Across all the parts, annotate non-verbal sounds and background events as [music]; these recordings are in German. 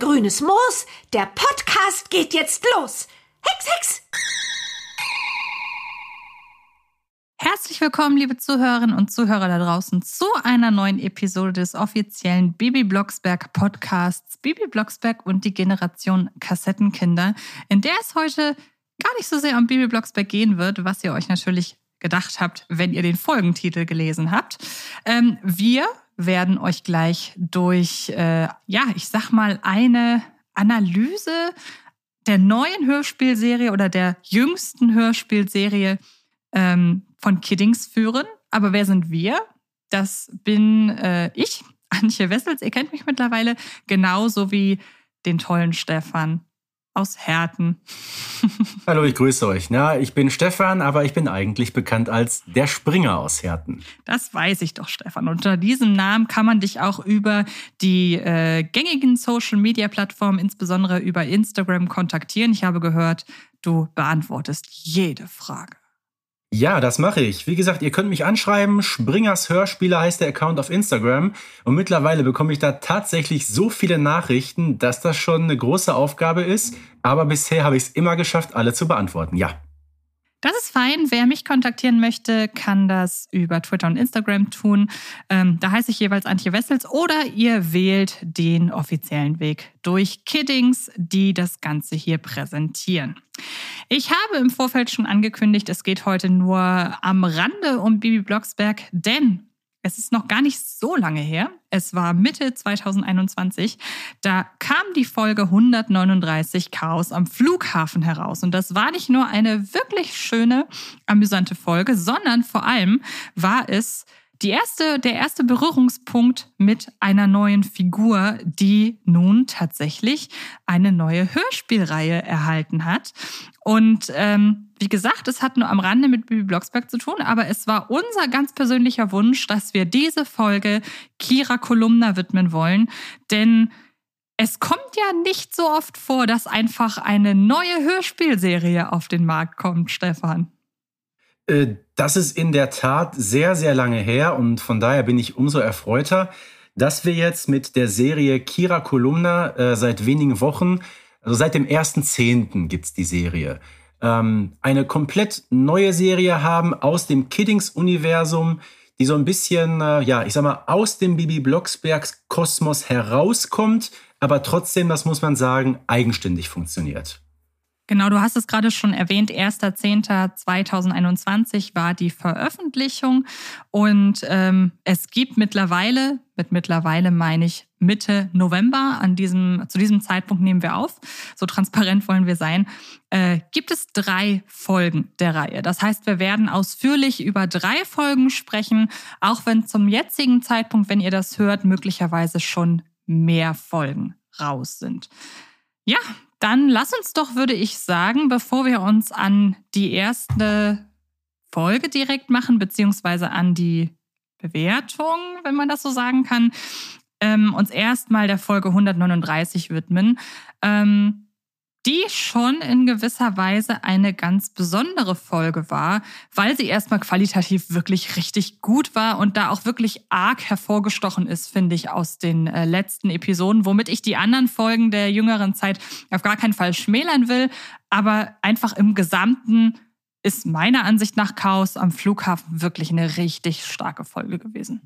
Grünes Moos. Der Podcast geht jetzt los. Hex, Hex! Herzlich willkommen, liebe Zuhörerinnen und Zuhörer da draußen, zu einer neuen Episode des offiziellen Bibi Blocksberg Podcasts Bibi Blocksberg und die Generation Kassettenkinder, in der es heute gar nicht so sehr um Bibi Blocksberg gehen wird, was ihr euch natürlich gedacht habt, wenn ihr den Folgentitel gelesen habt. Ähm, wir werden euch gleich durch, äh, ja, ich sag mal, eine Analyse der neuen Hörspielserie oder der jüngsten Hörspielserie ähm, von Kiddings führen. Aber wer sind wir? Das bin äh, ich, Antje Wessels. Ihr kennt mich mittlerweile genauso wie den tollen Stefan aus Herten. [laughs] Hallo, ich grüße euch. Na, ich bin Stefan, aber ich bin eigentlich bekannt als der Springer aus Herten. Das weiß ich doch, Stefan. Unter diesem Namen kann man dich auch über die äh, gängigen Social-Media-Plattformen, insbesondere über Instagram, kontaktieren. Ich habe gehört, du beantwortest jede Frage. Ja, das mache ich. Wie gesagt, ihr könnt mich anschreiben. Springers Hörspiele heißt der Account auf Instagram. Und mittlerweile bekomme ich da tatsächlich so viele Nachrichten, dass das schon eine große Aufgabe ist. Aber bisher habe ich es immer geschafft, alle zu beantworten. Ja. Das ist fein. Wer mich kontaktieren möchte, kann das über Twitter und Instagram tun. Ähm, da heiße ich jeweils Antje Wessels oder ihr wählt den offiziellen Weg durch Kiddings, die das Ganze hier präsentieren. Ich habe im Vorfeld schon angekündigt, es geht heute nur am Rande um Bibi Blocksberg, denn es ist noch gar nicht so lange her. Es war Mitte 2021. Da kam die Folge 139 Chaos am Flughafen heraus. Und das war nicht nur eine wirklich schöne, amüsante Folge, sondern vor allem war es die erste, der erste Berührungspunkt mit einer neuen Figur, die nun tatsächlich eine neue Hörspielreihe erhalten hat. Und ähm, wie gesagt, es hat nur am Rande mit Bibi Blocksberg zu tun, aber es war unser ganz persönlicher Wunsch, dass wir diese Folge Kira Kolumna widmen wollen, denn es kommt ja nicht so oft vor, dass einfach eine neue Hörspielserie auf den Markt kommt, Stefan. Äh, das ist in der Tat sehr, sehr lange her und von daher bin ich umso erfreuter, dass wir jetzt mit der Serie Kira Kolumna äh, seit wenigen Wochen, also seit dem 1.10. gibt's die Serie, ähm, eine komplett neue Serie haben aus dem Kiddings-Universum, die so ein bisschen, äh, ja, ich sag mal, aus dem Bibi Blocksbergs Kosmos herauskommt, aber trotzdem, das muss man sagen, eigenständig funktioniert. Genau, du hast es gerade schon erwähnt, 1.10.2021 war die Veröffentlichung und ähm, es gibt mittlerweile, mit mittlerweile meine ich Mitte November, an diesem, zu diesem Zeitpunkt nehmen wir auf, so transparent wollen wir sein, äh, gibt es drei Folgen der Reihe. Das heißt, wir werden ausführlich über drei Folgen sprechen, auch wenn zum jetzigen Zeitpunkt, wenn ihr das hört, möglicherweise schon mehr Folgen raus sind. Ja, dann lass uns doch, würde ich sagen, bevor wir uns an die erste Folge direkt machen, beziehungsweise an die Bewertung, wenn man das so sagen kann, ähm, uns erstmal der Folge 139 widmen. Ähm, die schon in gewisser Weise eine ganz besondere Folge war, weil sie erstmal qualitativ wirklich richtig gut war und da auch wirklich arg hervorgestochen ist, finde ich, aus den äh, letzten Episoden, womit ich die anderen Folgen der jüngeren Zeit auf gar keinen Fall schmälern will, aber einfach im Gesamten ist meiner Ansicht nach Chaos am Flughafen wirklich eine richtig starke Folge gewesen.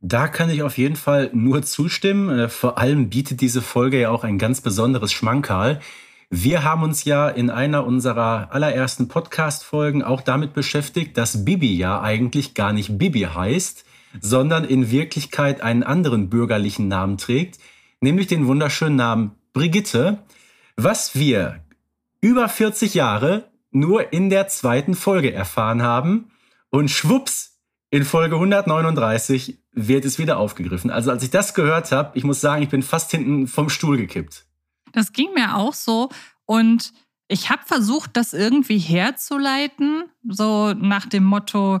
Da kann ich auf jeden Fall nur zustimmen. Äh, vor allem bietet diese Folge ja auch ein ganz besonderes Schmankerl. Wir haben uns ja in einer unserer allerersten Podcast-Folgen auch damit beschäftigt, dass Bibi ja eigentlich gar nicht Bibi heißt, sondern in Wirklichkeit einen anderen bürgerlichen Namen trägt, nämlich den wunderschönen Namen Brigitte, was wir über 40 Jahre nur in der zweiten Folge erfahren haben. Und schwupps, in Folge 139 wird es wieder aufgegriffen. Also als ich das gehört habe, ich muss sagen, ich bin fast hinten vom Stuhl gekippt. Das ging mir auch so und ich habe versucht, das irgendwie herzuleiten, so nach dem Motto,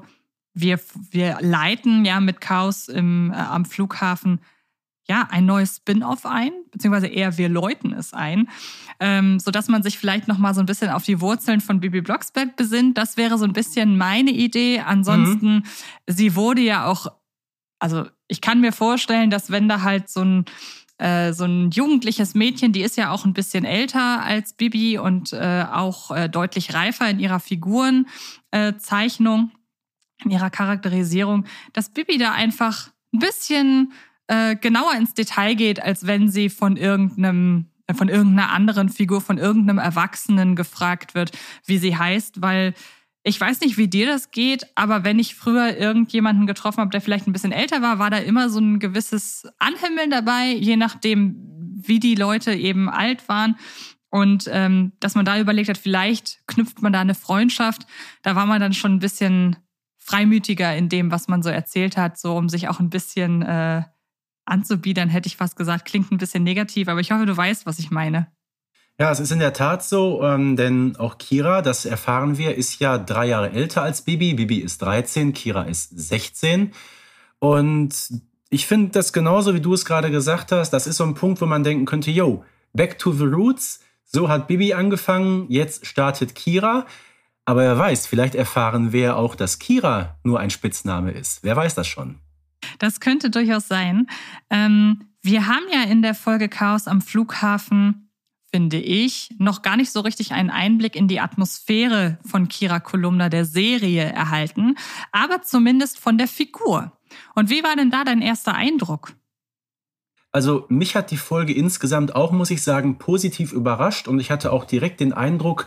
wir, wir leiten ja mit Chaos im, äh, am Flughafen ja, ein neues Spin-off ein, beziehungsweise eher wir läuten es ein, ähm, sodass man sich vielleicht noch mal so ein bisschen auf die Wurzeln von Bibi Blocksberg besinnt. Das wäre so ein bisschen meine Idee. Ansonsten, mhm. sie wurde ja auch, also ich kann mir vorstellen, dass wenn da halt so ein äh, so ein jugendliches Mädchen, die ist ja auch ein bisschen älter als Bibi und äh, auch äh, deutlich reifer in ihrer Figurenzeichnung, äh, in ihrer Charakterisierung, dass Bibi da einfach ein bisschen äh, genauer ins Detail geht, als wenn sie von irgendeinem von irgendeiner anderen Figur, von irgendeinem Erwachsenen gefragt wird, wie sie heißt, weil ich weiß nicht, wie dir das geht, aber wenn ich früher irgendjemanden getroffen habe, der vielleicht ein bisschen älter war, war da immer so ein gewisses Anhimmeln dabei, je nachdem, wie die Leute eben alt waren. Und ähm, dass man da überlegt hat, vielleicht knüpft man da eine Freundschaft. Da war man dann schon ein bisschen freimütiger in dem, was man so erzählt hat, so um sich auch ein bisschen äh, anzubiedern, hätte ich fast gesagt. Klingt ein bisschen negativ, aber ich hoffe, du weißt, was ich meine. Ja, es ist in der Tat so, ähm, denn auch Kira, das erfahren wir, ist ja drei Jahre älter als Bibi. Bibi ist 13, Kira ist 16. Und ich finde das genauso, wie du es gerade gesagt hast. Das ist so ein Punkt, wo man denken könnte, yo, back to the roots. So hat Bibi angefangen, jetzt startet Kira. Aber wer weiß, vielleicht erfahren wir auch, dass Kira nur ein Spitzname ist. Wer weiß das schon? Das könnte durchaus sein. Ähm, wir haben ja in der Folge Chaos am Flughafen finde ich, noch gar nicht so richtig einen Einblick in die Atmosphäre von Kira Kolumna der Serie erhalten, aber zumindest von der Figur. Und wie war denn da dein erster Eindruck? Also mich hat die Folge insgesamt auch, muss ich sagen, positiv überrascht und ich hatte auch direkt den Eindruck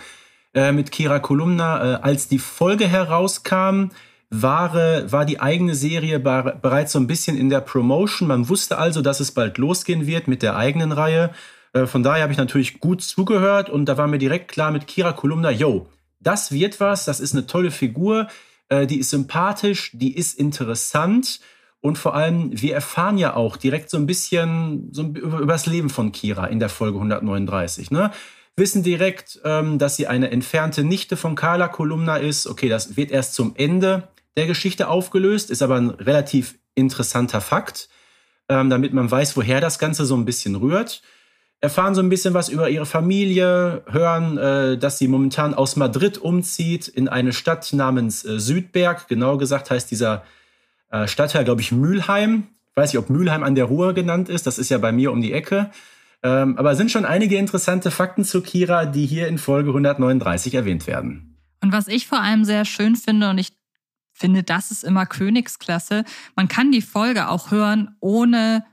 äh, mit Kira Kolumna, äh, als die Folge herauskam, war, war die eigene Serie bereits so ein bisschen in der Promotion. Man wusste also, dass es bald losgehen wird mit der eigenen Reihe. Äh, von daher habe ich natürlich gut zugehört und da war mir direkt klar mit Kira Kolumna, yo, das wird was, das ist eine tolle Figur, äh, die ist sympathisch, die ist interessant und vor allem, wir erfahren ja auch direkt so ein bisschen so über, das Leben von Kira in der Folge 139. Ne? Wissen direkt, ähm, dass sie eine entfernte Nichte von Carla Kolumna ist. Okay, das wird erst zum Ende der Geschichte aufgelöst, ist aber ein relativ interessanter Fakt, ähm, damit man weiß, woher das Ganze so ein bisschen rührt erfahren so ein bisschen was über ihre Familie, hören, äh, dass sie momentan aus Madrid umzieht in eine Stadt namens äh, Südberg. Genau gesagt heißt dieser äh, Stadtteil, glaube ich, Mülheim. Weiß nicht, ob Mülheim an der Ruhr genannt ist. Das ist ja bei mir um die Ecke. Ähm, aber sind schon einige interessante Fakten zu Kira, die hier in Folge 139 erwähnt werden. Und was ich vor allem sehr schön finde, und ich finde, das ist immer Königsklasse, man kann die Folge auch hören, ohne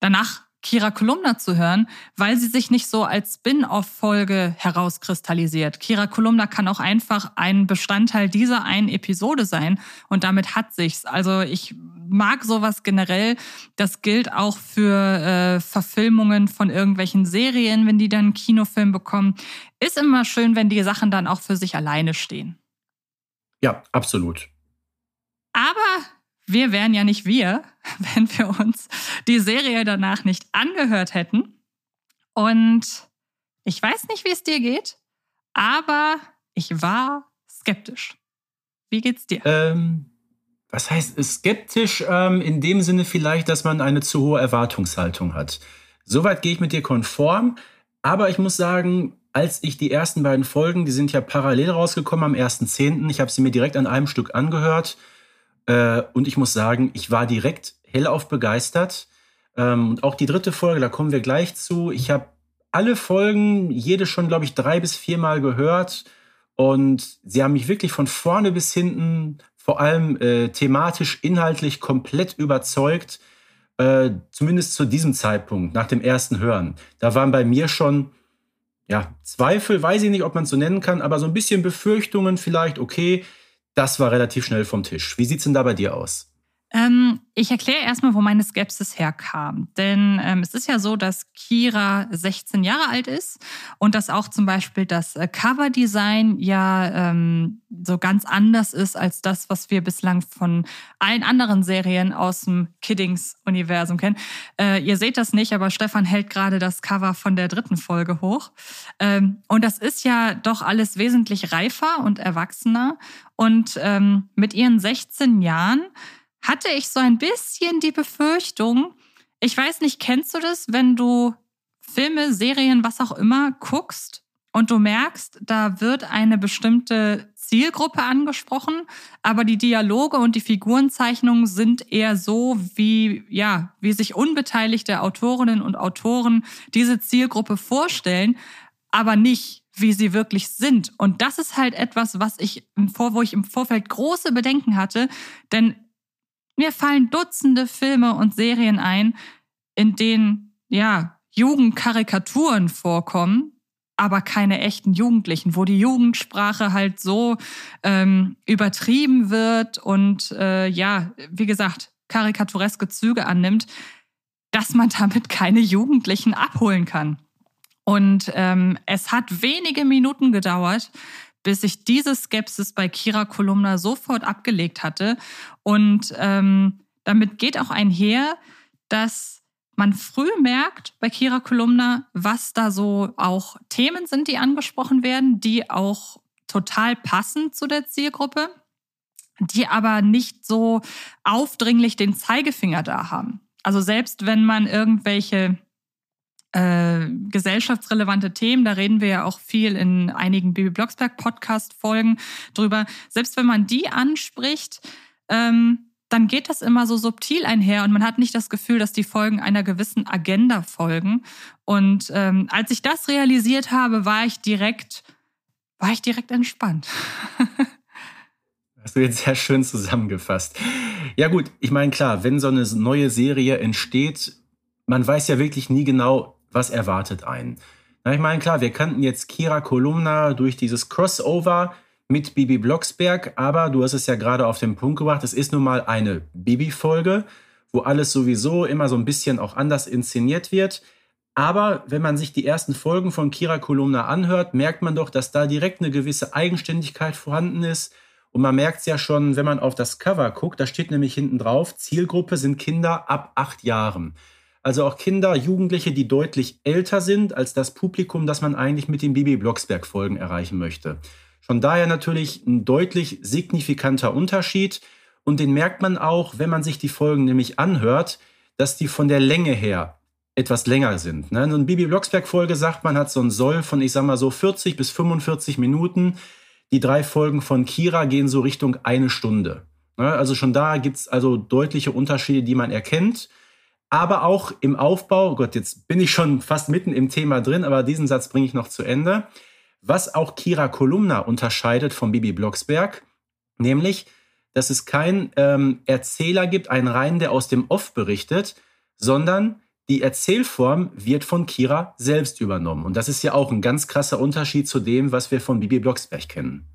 danach Kira Kolumna zu hören, weil sie sich nicht so als Spin-off-Folge herauskristallisiert. Kira Kolumna kann auch einfach ein Bestandteil dieser einen Episode sein und damit hat sich's. Also ich mag sowas generell. Das gilt auch für äh, Verfilmungen von irgendwelchen Serien, wenn die dann einen Kinofilm bekommen. Ist immer schön, wenn die Sachen dann auch für sich alleine stehen. Ja, absolut. Aber wir wären ja nicht wir, [laughs] wenn wir uns die Serie danach nicht angehört hätten. Und ich weiß nicht, wie es dir geht, aber ich war skeptisch. Wie geht's dir? Ähm, was heißt skeptisch? Ähm, in dem Sinne vielleicht, dass man eine zu hohe Erwartungshaltung hat. Soweit gehe ich mit dir konform. Aber ich muss sagen, als ich die ersten beiden Folgen, die sind ja parallel rausgekommen am 1.10., ich habe sie mir direkt an einem Stück angehört äh, und ich muss sagen, ich war direkt hellauf begeistert. Ähm, und auch die dritte Folge, da kommen wir gleich zu. Ich habe alle Folgen, jede schon, glaube ich, drei bis viermal gehört. Und sie haben mich wirklich von vorne bis hinten, vor allem äh, thematisch, inhaltlich komplett überzeugt. Äh, zumindest zu diesem Zeitpunkt, nach dem ersten Hören. Da waren bei mir schon ja, Zweifel, weiß ich nicht, ob man es so nennen kann, aber so ein bisschen Befürchtungen vielleicht, okay, das war relativ schnell vom Tisch. Wie sieht es denn da bei dir aus? Ähm, ich erkläre erstmal, wo meine Skepsis herkam. Denn ähm, es ist ja so, dass Kira 16 Jahre alt ist und dass auch zum Beispiel das äh, Coverdesign ja ähm, so ganz anders ist als das, was wir bislang von allen anderen Serien aus dem Kiddings-Universum kennen. Äh, ihr seht das nicht, aber Stefan hält gerade das Cover von der dritten Folge hoch. Ähm, und das ist ja doch alles wesentlich reifer und erwachsener. Und ähm, mit ihren 16 Jahren hatte ich so ein bisschen die Befürchtung, ich weiß nicht, kennst du das, wenn du Filme, Serien, was auch immer guckst und du merkst, da wird eine bestimmte Zielgruppe angesprochen, aber die Dialoge und die Figurenzeichnungen sind eher so, wie, ja, wie sich unbeteiligte Autorinnen und Autoren diese Zielgruppe vorstellen, aber nicht, wie sie wirklich sind. Und das ist halt etwas, was ich wo ich im Vorfeld große Bedenken hatte, denn mir fallen Dutzende Filme und Serien ein, in denen, ja, Jugendkarikaturen vorkommen, aber keine echten Jugendlichen, wo die Jugendsprache halt so ähm, übertrieben wird und äh, ja, wie gesagt, karikatureske Züge annimmt, dass man damit keine Jugendlichen abholen kann. Und ähm, es hat wenige Minuten gedauert, bis ich diese Skepsis bei Kira Kolumna sofort abgelegt hatte. Und ähm, damit geht auch einher, dass man früh merkt bei Kira Kolumna, was da so auch Themen sind, die angesprochen werden, die auch total passen zu der Zielgruppe, die aber nicht so aufdringlich den Zeigefinger da haben. Also selbst wenn man irgendwelche äh, gesellschaftsrelevante Themen, da reden wir ja auch viel in einigen Bibi Blocksberg Podcast Folgen drüber, selbst wenn man die anspricht, ähm, dann geht das immer so subtil einher und man hat nicht das Gefühl, dass die Folgen einer gewissen Agenda folgen. Und ähm, als ich das realisiert habe, war ich direkt, war ich direkt entspannt. [laughs] Hast du jetzt sehr schön zusammengefasst. Ja gut, ich meine klar, wenn so eine neue Serie entsteht, man weiß ja wirklich nie genau, was erwartet einen. Na, ich meine klar, wir kannten jetzt Kira Kolumna durch dieses Crossover mit Bibi Blocksberg, aber du hast es ja gerade auf den Punkt gebracht, es ist nun mal eine Bibi-Folge, wo alles sowieso immer so ein bisschen auch anders inszeniert wird. Aber wenn man sich die ersten Folgen von Kira Kolumna anhört, merkt man doch, dass da direkt eine gewisse Eigenständigkeit vorhanden ist. Und man merkt es ja schon, wenn man auf das Cover guckt, da steht nämlich hinten drauf, Zielgruppe sind Kinder ab acht Jahren. Also auch Kinder, Jugendliche, die deutlich älter sind als das Publikum, das man eigentlich mit den Bibi Blocksberg-Folgen erreichen möchte. Von daher natürlich ein deutlich signifikanter Unterschied. Und den merkt man auch, wenn man sich die Folgen nämlich anhört, dass die von der Länge her etwas länger sind. So eine Bibi Blocksberg-Folge sagt man, hat so ein Soll von, ich sag mal so 40 bis 45 Minuten. Die drei Folgen von Kira gehen so Richtung eine Stunde. Ne? Also schon da gibt's also deutliche Unterschiede, die man erkennt. Aber auch im Aufbau, Gott, jetzt bin ich schon fast mitten im Thema drin, aber diesen Satz bringe ich noch zu Ende was auch Kira Kolumna unterscheidet von Bibi Blocksberg, nämlich, dass es keinen ähm, Erzähler gibt, einen Reihen, der aus dem Off berichtet, sondern die Erzählform wird von Kira selbst übernommen. Und das ist ja auch ein ganz krasser Unterschied zu dem, was wir von Bibi Blocksberg kennen.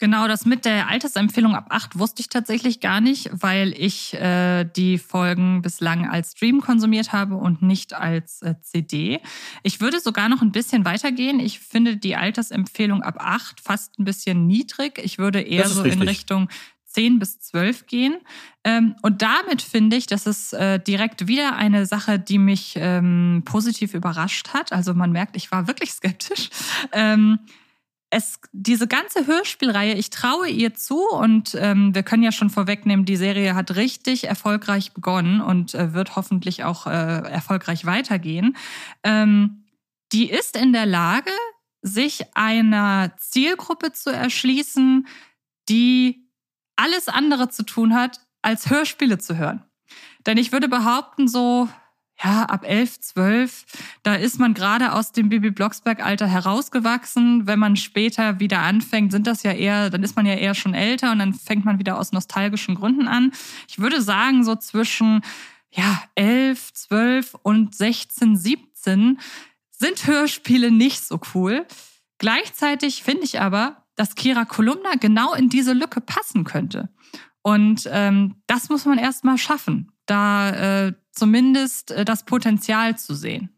Genau, das mit der Altersempfehlung ab acht wusste ich tatsächlich gar nicht, weil ich äh, die Folgen bislang als Stream konsumiert habe und nicht als äh, CD. Ich würde sogar noch ein bisschen weitergehen. Ich finde die Altersempfehlung ab acht fast ein bisschen niedrig. Ich würde eher so richtig. in Richtung 10 bis 12 gehen. Ähm, und damit finde ich, das ist äh, direkt wieder eine Sache, die mich ähm, positiv überrascht hat. Also man merkt, ich war wirklich skeptisch. Es, diese ganze Hörspielreihe, ich traue ihr zu und ähm, wir können ja schon vorwegnehmen, die Serie hat richtig erfolgreich begonnen und äh, wird hoffentlich auch äh, erfolgreich weitergehen. Ähm, die ist in der Lage, sich einer Zielgruppe zu erschließen, die alles andere zu tun hat, als Hörspiele zu hören. Denn ich würde behaupten, so ja, ab elf, zwölf, da ist man gerade aus dem Bibi Blocksberg-Alter herausgewachsen. Wenn man später wieder anfängt, sind das ja eher, dann ist man ja eher schon älter und dann fängt man wieder aus nostalgischen Gründen an. Ich würde sagen, so zwischen ja, elf, zwölf und 16, 17 sind Hörspiele nicht so cool. Gleichzeitig finde ich aber, dass Kira Kolumna genau in diese Lücke passen könnte. Und ähm, das muss man erst mal schaffen da äh, zumindest äh, das Potenzial zu sehen.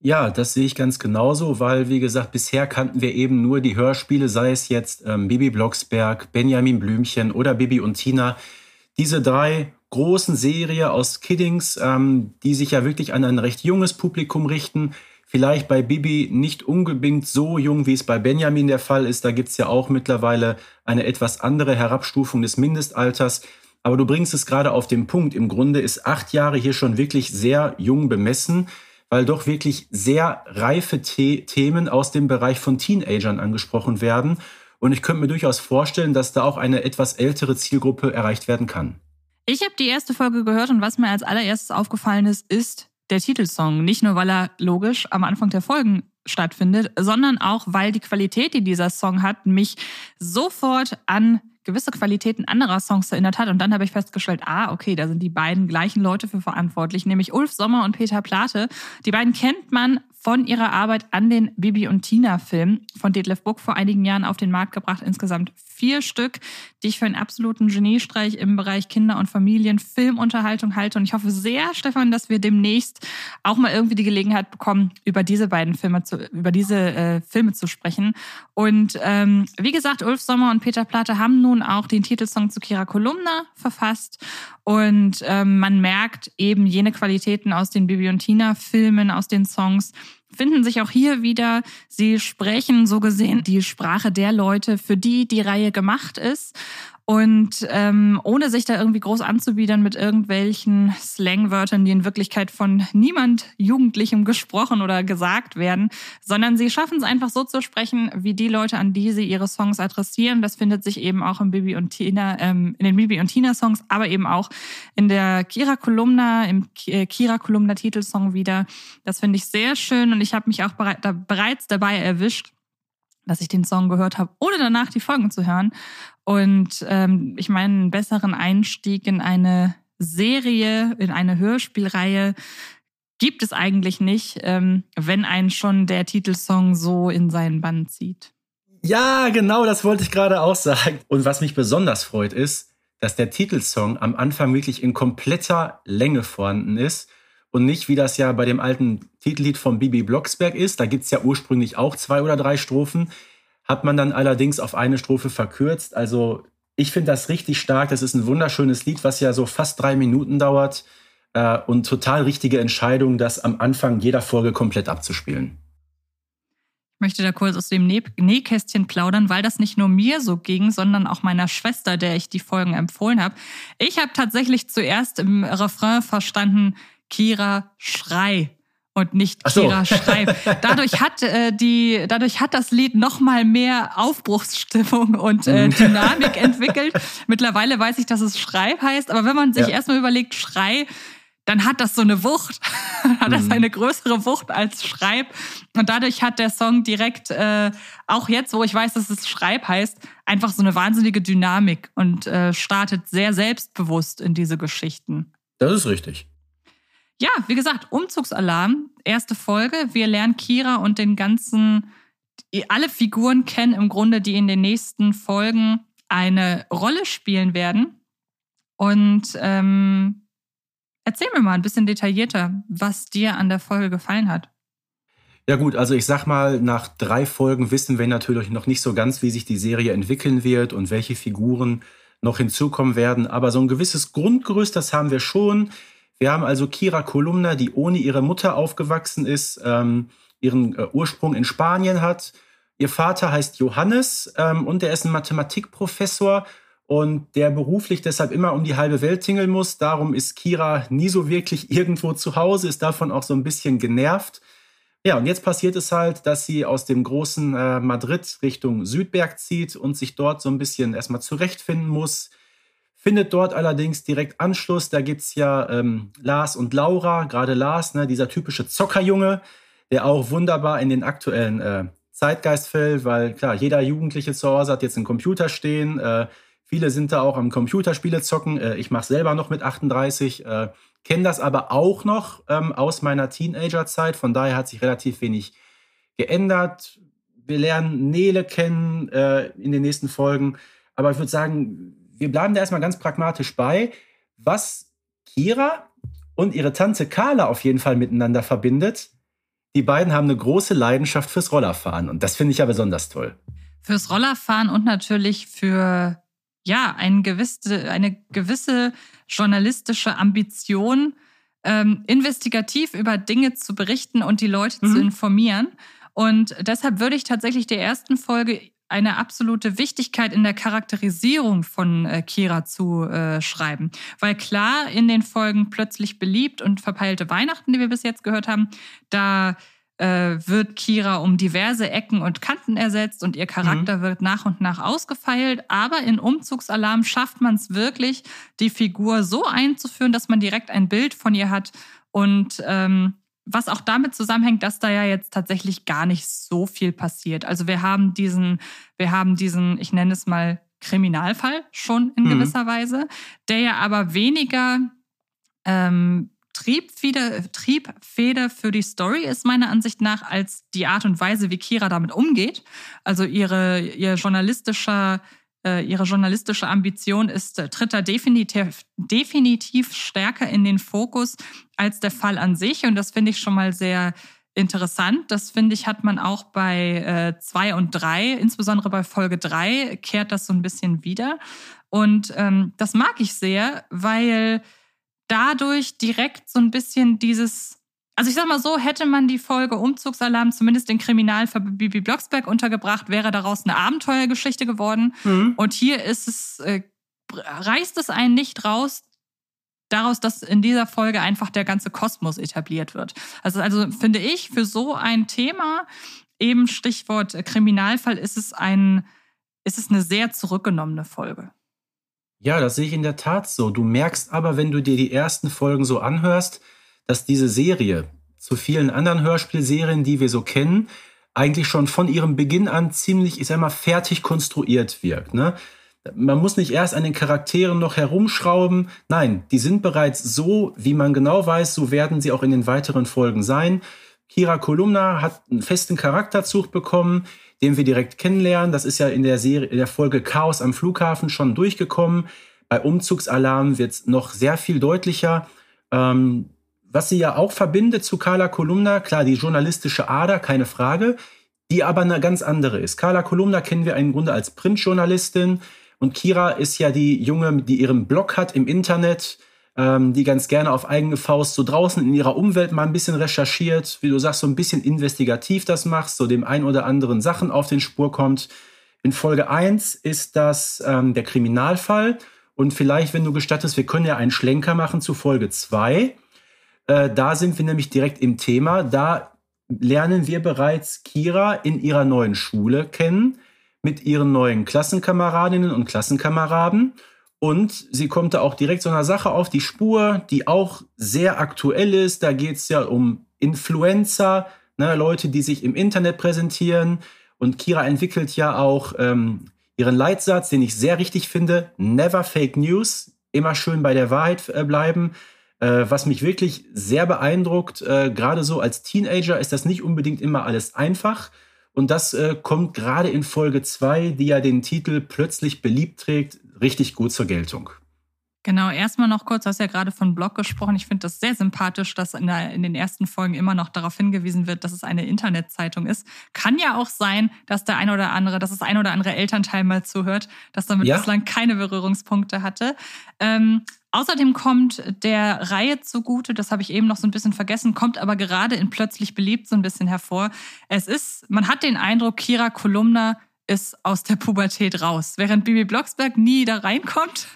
Ja, das sehe ich ganz genauso, weil, wie gesagt, bisher kannten wir eben nur die Hörspiele, sei es jetzt ähm, Bibi Blocksberg, Benjamin Blümchen oder Bibi und Tina. Diese drei großen Serien aus Kiddings, ähm, die sich ja wirklich an ein recht junges Publikum richten. Vielleicht bei Bibi nicht unbedingt so jung, wie es bei Benjamin der Fall ist. Da gibt es ja auch mittlerweile eine etwas andere Herabstufung des Mindestalters. Aber du bringst es gerade auf den Punkt. Im Grunde ist acht Jahre hier schon wirklich sehr jung bemessen. weil doch wirklich sehr reife The Themen aus dem Bereich von Teenagern angesprochen werden. Und ich könnte mir durchaus vorstellen, dass da auch eine etwas ältere Zielgruppe erreicht werden kann. Ich habe die erste Folge gehört und was mir als allererstes aufgefallen ist, ist der Titelsong. Nicht nur, weil er logisch am Anfang der Folgen stattfindet, sondern auch, weil die Qualität, die dieser Song hat, mich sofort an gewisse Qualitäten anderer Songs erinnert hat. Und dann habe ich festgestellt, ah, okay, da sind die beiden gleichen Leute für verantwortlich, nämlich Ulf Sommer und Peter Plate. Die beiden kennt man von ihrer Arbeit an den Bibi und Tina Film von Detlef Buck vor einigen Jahren auf den Markt gebracht. Insgesamt vier Stück, die ich für einen absoluten Geniestreich im Bereich Kinder- und Familienfilmunterhaltung halte. Und ich hoffe sehr, Stefan, dass wir demnächst auch mal irgendwie die Gelegenheit bekommen, über diese beiden Filme zu, über diese äh, Filme zu sprechen. Und ähm, wie gesagt, Ulf Sommer und Peter Platte haben nun auch den Titelsong zu Kira Kolumna verfasst. Und ähm, man merkt eben jene Qualitäten aus den Bibi und Tina Filmen, aus den Songs, finden sich auch hier wieder. Sie sprechen so gesehen die Sprache der Leute, für die die Reihe gemacht ist. Und ähm, ohne sich da irgendwie groß anzubiedern mit irgendwelchen Slangwörtern, die in Wirklichkeit von niemand Jugendlichem gesprochen oder gesagt werden, sondern sie schaffen es einfach so zu sprechen, wie die Leute, an die sie ihre Songs adressieren. Das findet sich eben auch im Bibi und Tina, ähm, in den Bibi und Tina Songs, aber eben auch in der Kira Kolumna, im äh, Kira Kolumna Titelsong wieder. Das finde ich sehr schön und ich habe mich auch bereits dabei erwischt, dass ich den Song gehört habe, ohne danach die Folgen zu hören. Und ähm, ich meine, einen besseren Einstieg in eine Serie, in eine Hörspielreihe gibt es eigentlich nicht, ähm, wenn einen schon der Titelsong so in seinen Bann zieht. Ja, genau, das wollte ich gerade auch sagen. Und was mich besonders freut, ist, dass der Titelsong am Anfang wirklich in kompletter Länge vorhanden ist und nicht, wie das ja bei dem alten Titellied von Bibi Blocksberg ist. Da gibt es ja ursprünglich auch zwei oder drei Strophen. Hat man dann allerdings auf eine Strophe verkürzt. Also ich finde das richtig stark. Das ist ein wunderschönes Lied, was ja so fast drei Minuten dauert. Äh, und total richtige Entscheidung, das am Anfang jeder Folge komplett abzuspielen. Ich möchte da kurz aus dem Nähkästchen plaudern, weil das nicht nur mir so ging, sondern auch meiner Schwester, der ich die Folgen empfohlen habe. Ich habe tatsächlich zuerst im Refrain verstanden, Kira Schrei und nicht so. Kira Schreib. [laughs] Dadurch hat äh, die, dadurch hat das Lied noch mal mehr Aufbruchsstimmung und äh, mhm. Dynamik [laughs] entwickelt. Mittlerweile weiß ich, dass es Schreib heißt, aber wenn man sich ja. erstmal überlegt, Schrei, dann hat das so eine Wucht, [laughs] hat das mhm. eine größere Wucht als Schreib. Und dadurch hat der Song direkt, äh, auch jetzt, wo ich weiß, dass es Schreib heißt, einfach so eine wahnsinnige Dynamik und äh, startet sehr selbstbewusst in diese Geschichten. Das ist richtig. Ja, wie gesagt, Umzugsalarm, erste Folge. Wir lernen Kira und den ganzen, alle Figuren kennen im Grunde, die in den nächsten Folgen eine Rolle spielen werden. Und ähm, erzähl mir mal ein bisschen detaillierter, was dir an der Folge gefallen hat. Ja gut, also ich sag mal, nach drei Folgen wissen wir natürlich noch nicht so ganz, wie sich die Serie entwickeln wird und welche Figuren noch hinzukommen werden. Aber so ein gewisses Grundgerüst, das haben wir schon. Wir haben also Kira Kolumna, die ohne ihre Mutter aufgewachsen ist, ähm, ihren äh, Ursprung in Spanien hat. Ihr Vater heißt Johannes ähm, und er ist ein Mathematikprofessor und der beruflich deshalb immer um die halbe Welt tingeln muss. Darum ist Kira nie so wirklich [laughs] irgendwo zu Hause, ist davon auch so ein bisschen genervt. Ja, und jetzt passiert es halt, dass sie aus dem großen äh, Madrid Richtung Südberg zieht und sich dort so ein bisschen erstmal zurechtfinden muss findet dort allerdings direkt Anschluss. Da gibt es ja ähm, Lars und Laura, gerade Lars, ne, dieser typische Zockerjunge, der auch wunderbar in den aktuellen äh, Zeitgeist fällt, weil klar, jeder Jugendliche zu Hause hat jetzt einen Computer stehen. Äh, viele sind da auch am Computerspiele zocken. Äh, ich mache selber noch mit 38, äh, kenne das aber auch noch ähm, aus meiner Teenagerzeit. Von daher hat sich relativ wenig geändert. Wir lernen Nele kennen äh, in den nächsten Folgen. Aber ich würde sagen, wir bleiben da erstmal ganz pragmatisch bei, was Kira und ihre Tante Carla auf jeden Fall miteinander verbindet. Die beiden haben eine große Leidenschaft fürs Rollerfahren und das finde ich ja besonders toll. Fürs Rollerfahren und natürlich für ja eine gewisse, eine gewisse journalistische Ambition, ähm, investigativ über Dinge zu berichten und die Leute mhm. zu informieren. Und deshalb würde ich tatsächlich der ersten Folge eine absolute Wichtigkeit in der Charakterisierung von äh, Kira zu äh, schreiben. Weil klar, in den Folgen plötzlich beliebt und verpeilte Weihnachten, die wir bis jetzt gehört haben, da äh, wird Kira um diverse Ecken und Kanten ersetzt und ihr Charakter mhm. wird nach und nach ausgefeilt. Aber in Umzugsalarm schafft man es wirklich, die Figur so einzuführen, dass man direkt ein Bild von ihr hat und ähm, was auch damit zusammenhängt, dass da ja jetzt tatsächlich gar nicht so viel passiert. Also wir haben diesen, wir haben diesen, ich nenne es mal Kriminalfall schon in mhm. gewisser Weise, der ja aber weniger ähm, Triebfeder, Triebfeder für die Story ist meiner Ansicht nach als die Art und Weise, wie Kira damit umgeht. Also ihre, ihr journalistischer ihre journalistische Ambition ist, äh, tritt da definitiv, definitiv stärker in den Fokus als der Fall an sich. Und das finde ich schon mal sehr interessant. Das finde ich, hat man auch bei äh, zwei und drei, insbesondere bei Folge drei, kehrt das so ein bisschen wieder. Und ähm, das mag ich sehr, weil dadurch direkt so ein bisschen dieses, also ich sag mal so, hätte man die Folge Umzugsalarm zumindest in Kriminalfall Bibi Blocksberg untergebracht, wäre daraus eine Abenteuergeschichte geworden. Mhm. Und hier ist es, äh, reißt es einen nicht raus, daraus, dass in dieser Folge einfach der ganze Kosmos etabliert wird. Also, also finde ich, für so ein Thema, eben Stichwort Kriminalfall, ist es ein, ist es eine sehr zurückgenommene Folge. Ja, das sehe ich in der Tat so. Du merkst aber, wenn du dir die ersten Folgen so anhörst, dass diese Serie zu vielen anderen Hörspielserien, die wir so kennen, eigentlich schon von ihrem Beginn an ziemlich, ich sag mal, fertig konstruiert wirkt. Ne? Man muss nicht erst an den Charakteren noch herumschrauben. Nein, die sind bereits so, wie man genau weiß, so werden sie auch in den weiteren Folgen sein. Kira Kolumna hat einen festen Charakterzug bekommen den wir direkt kennenlernen. Das ist ja in der Serie, in der Folge Chaos am Flughafen schon durchgekommen. Bei Umzugsalarm wird es noch sehr viel deutlicher. Ähm, was sie ja auch verbindet zu Carla Kolumna, klar, die journalistische Ader, keine Frage, die aber eine ganz andere ist. Carla Kolumna kennen wir im Grunde als Printjournalistin und Kira ist ja die Junge, die ihren Blog hat im Internet, ähm, die ganz gerne auf eigene Faust so draußen in ihrer Umwelt mal ein bisschen recherchiert, wie du sagst, so ein bisschen investigativ das machst, so dem ein oder anderen Sachen auf den Spur kommt. In Folge 1 ist das ähm, der Kriminalfall. Und vielleicht, wenn du gestattest, wir können ja einen Schlenker machen zu Folge 2. Äh, da sind wir nämlich direkt im Thema. Da lernen wir bereits Kira in ihrer neuen Schule kennen, mit ihren neuen Klassenkameradinnen und Klassenkameraden. Und sie kommt da auch direkt so einer Sache auf die Spur, die auch sehr aktuell ist. Da geht es ja um Influencer, ne, Leute, die sich im Internet präsentieren. Und Kira entwickelt ja auch ähm, ihren Leitsatz, den ich sehr richtig finde: Never Fake News, immer schön bei der Wahrheit äh, bleiben. Äh, was mich wirklich sehr beeindruckt, äh, gerade so als Teenager ist das nicht unbedingt immer alles einfach. Und das äh, kommt gerade in Folge 2, die ja den Titel plötzlich beliebt trägt, richtig gut zur Geltung. Genau, erstmal noch kurz, du hast ja gerade von Blog gesprochen. Ich finde das sehr sympathisch, dass in, der, in, den ersten Folgen immer noch darauf hingewiesen wird, dass es eine Internetzeitung ist. Kann ja auch sein, dass der ein oder andere, dass das ein oder andere Elternteil mal zuhört, das damit ja. bislang keine Berührungspunkte hatte. Ähm, außerdem kommt der Reihe zugute, das habe ich eben noch so ein bisschen vergessen, kommt aber gerade in Plötzlich beliebt so ein bisschen hervor. Es ist, man hat den Eindruck, Kira Kolumna ist aus der Pubertät raus. Während Bibi Blocksberg nie da reinkommt,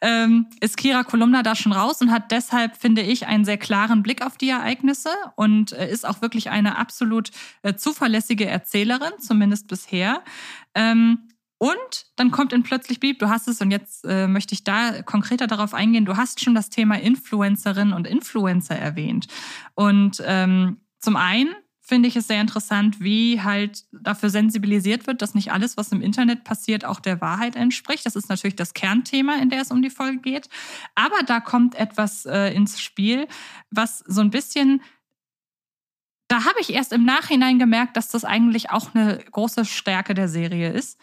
ähm, ist Kira Kolumna da schon raus und hat deshalb, finde ich, einen sehr klaren Blick auf die Ereignisse und äh, ist auch wirklich eine absolut äh, zuverlässige Erzählerin, zumindest bisher. Ähm, und dann kommt in plötzlich Bieb, du hast es, und jetzt äh, möchte ich da konkreter darauf eingehen, du hast schon das Thema Influencerinnen und Influencer erwähnt. Und ähm, zum einen finde ich es sehr interessant, wie halt dafür sensibilisiert wird, dass nicht alles, was im Internet passiert, auch der Wahrheit entspricht. Das ist natürlich das Kernthema, in der es um die Folge geht. Aber da kommt etwas äh, ins Spiel, was so ein bisschen da habe ich erst im Nachhinein gemerkt, dass das eigentlich auch eine große Stärke der Serie ist,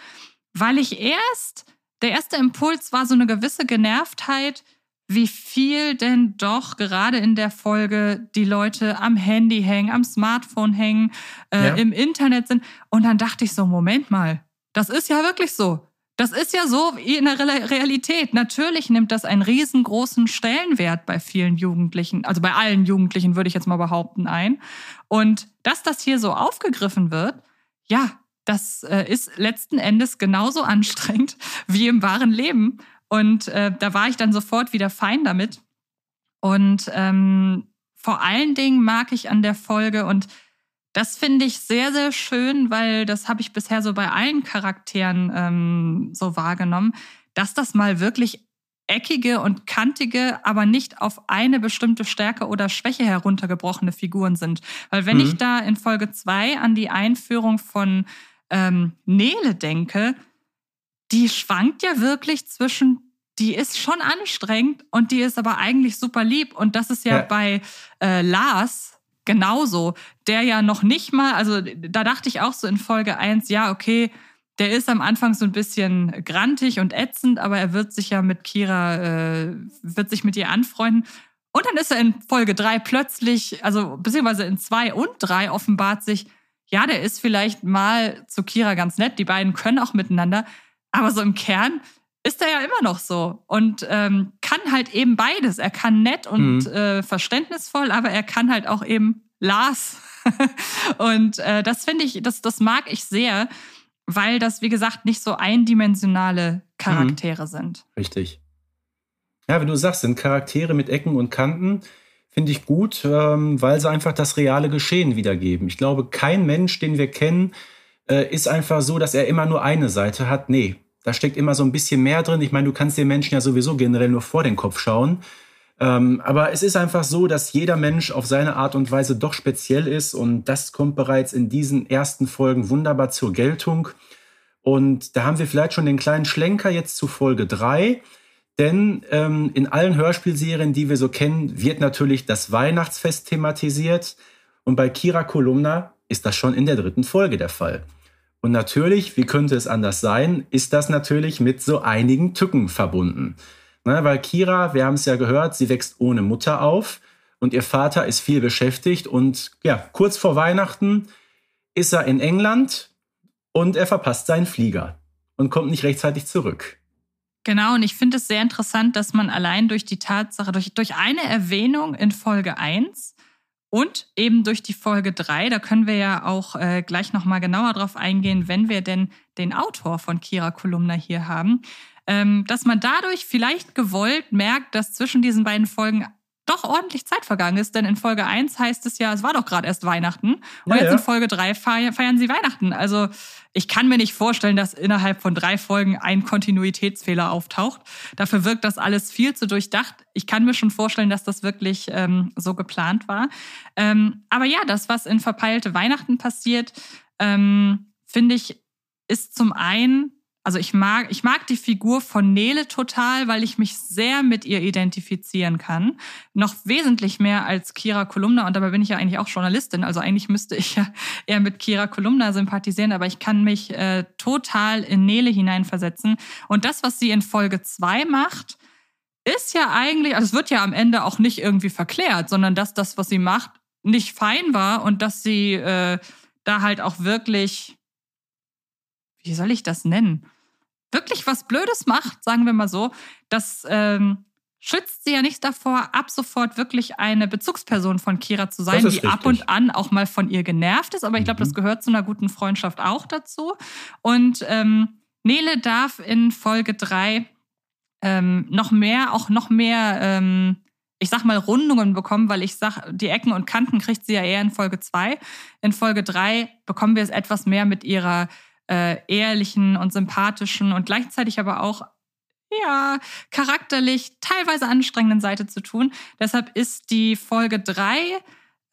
weil ich erst, der erste Impuls war so eine gewisse Genervtheit, wie viel denn doch gerade in der Folge die Leute am Handy hängen, am Smartphone hängen, äh, ja. im Internet sind. Und dann dachte ich so, Moment mal, das ist ja wirklich so. Das ist ja so in der Realität. Natürlich nimmt das einen riesengroßen Stellenwert bei vielen Jugendlichen, also bei allen Jugendlichen würde ich jetzt mal behaupten, ein. Und dass das hier so aufgegriffen wird, ja, das äh, ist letzten Endes genauso [laughs] anstrengend wie im wahren Leben. Und äh, da war ich dann sofort wieder fein damit. Und ähm, vor allen Dingen mag ich an der Folge und das finde ich sehr, sehr schön, weil das habe ich bisher so bei allen Charakteren ähm, so wahrgenommen, dass das mal wirklich eckige und kantige, aber nicht auf eine bestimmte Stärke oder Schwäche heruntergebrochene Figuren sind. Weil wenn mhm. ich da in Folge zwei an die Einführung von ähm, Nele denke, die schwankt ja wirklich zwischen, die ist schon anstrengend und die ist aber eigentlich super lieb. Und das ist ja, ja. bei äh, Lars genauso, der ja noch nicht mal, also da dachte ich auch so in Folge eins, ja, okay, der ist am Anfang so ein bisschen grantig und ätzend, aber er wird sich ja mit Kira, äh, wird sich mit ihr anfreunden. Und dann ist er in Folge drei plötzlich, also beziehungsweise in zwei und drei offenbart sich, ja, der ist vielleicht mal zu Kira ganz nett, die beiden können auch miteinander, aber so im Kern ist er ja immer noch so und ähm, kann halt eben beides. Er kann nett und mhm. äh, verständnisvoll, aber er kann halt auch eben Lars. [laughs] und äh, das finde ich, das, das mag ich sehr, weil das, wie gesagt, nicht so eindimensionale Charaktere mhm. sind. Richtig. Ja, wie du sagst, sind Charaktere mit Ecken und Kanten, finde ich gut, ähm, weil sie einfach das reale Geschehen wiedergeben. Ich glaube, kein Mensch, den wir kennen, äh, ist einfach so, dass er immer nur eine Seite hat. Nee, da steckt immer so ein bisschen mehr drin. Ich meine, du kannst den Menschen ja sowieso generell nur vor den Kopf schauen. Ähm, aber es ist einfach so, dass jeder Mensch auf seine Art und Weise doch speziell ist und das kommt bereits in diesen ersten Folgen wunderbar zur Geltung. Und da haben wir vielleicht schon den kleinen Schlenker jetzt zu Folge 3. Denn ähm, in allen Hörspielserien, die wir so kennen, wird natürlich das Weihnachtsfest thematisiert. Und bei Kira Kolumna ist das schon in der dritten Folge der Fall. Und natürlich, wie könnte es anders sein, ist das natürlich mit so einigen Tücken verbunden. Ne, weil Kira, wir haben es ja gehört, sie wächst ohne Mutter auf und ihr Vater ist viel beschäftigt und ja, kurz vor Weihnachten ist er in England und er verpasst seinen Flieger und kommt nicht rechtzeitig zurück. Genau, und ich finde es sehr interessant, dass man allein durch die Tatsache, durch, durch eine Erwähnung in Folge 1 und eben durch die Folge 3, da können wir ja auch äh, gleich nochmal genauer drauf eingehen, wenn wir denn den Autor von Kira Kolumna hier haben, ähm, dass man dadurch vielleicht gewollt merkt, dass zwischen diesen beiden Folgen doch ordentlich Zeit vergangen ist, denn in Folge 1 heißt es ja, es war doch gerade erst Weihnachten. Und ja, jetzt ja. in Folge 3 feiern sie Weihnachten. Also ich kann mir nicht vorstellen, dass innerhalb von drei Folgen ein Kontinuitätsfehler auftaucht. Dafür wirkt das alles viel zu durchdacht. Ich kann mir schon vorstellen, dass das wirklich ähm, so geplant war. Ähm, aber ja, das, was in verpeilte Weihnachten passiert, ähm, finde ich, ist zum einen also ich mag, ich mag die Figur von Nele total, weil ich mich sehr mit ihr identifizieren kann. Noch wesentlich mehr als Kira Kolumna. Und dabei bin ich ja eigentlich auch Journalistin. Also eigentlich müsste ich ja eher mit Kira Kolumna sympathisieren. Aber ich kann mich äh, total in Nele hineinversetzen. Und das, was sie in Folge zwei macht, ist ja eigentlich, also es wird ja am Ende auch nicht irgendwie verklärt, sondern dass das, was sie macht, nicht fein war und dass sie äh, da halt auch wirklich wie soll ich das nennen? Wirklich was Blödes macht, sagen wir mal so, das ähm, schützt sie ja nicht davor, ab sofort wirklich eine Bezugsperson von Kira zu sein, die richtig. ab und an auch mal von ihr genervt ist. Aber ich glaube, mhm. das gehört zu einer guten Freundschaft auch dazu. Und ähm, Nele darf in Folge drei ähm, noch mehr, auch noch mehr, ähm, ich sag mal, Rundungen bekommen, weil ich sag, die Ecken und Kanten kriegt sie ja eher in Folge zwei. In Folge drei bekommen wir es etwas mehr mit ihrer äh, ehrlichen und sympathischen und gleichzeitig aber auch ja, charakterlich teilweise anstrengenden Seite zu tun. Deshalb ist die Folge 3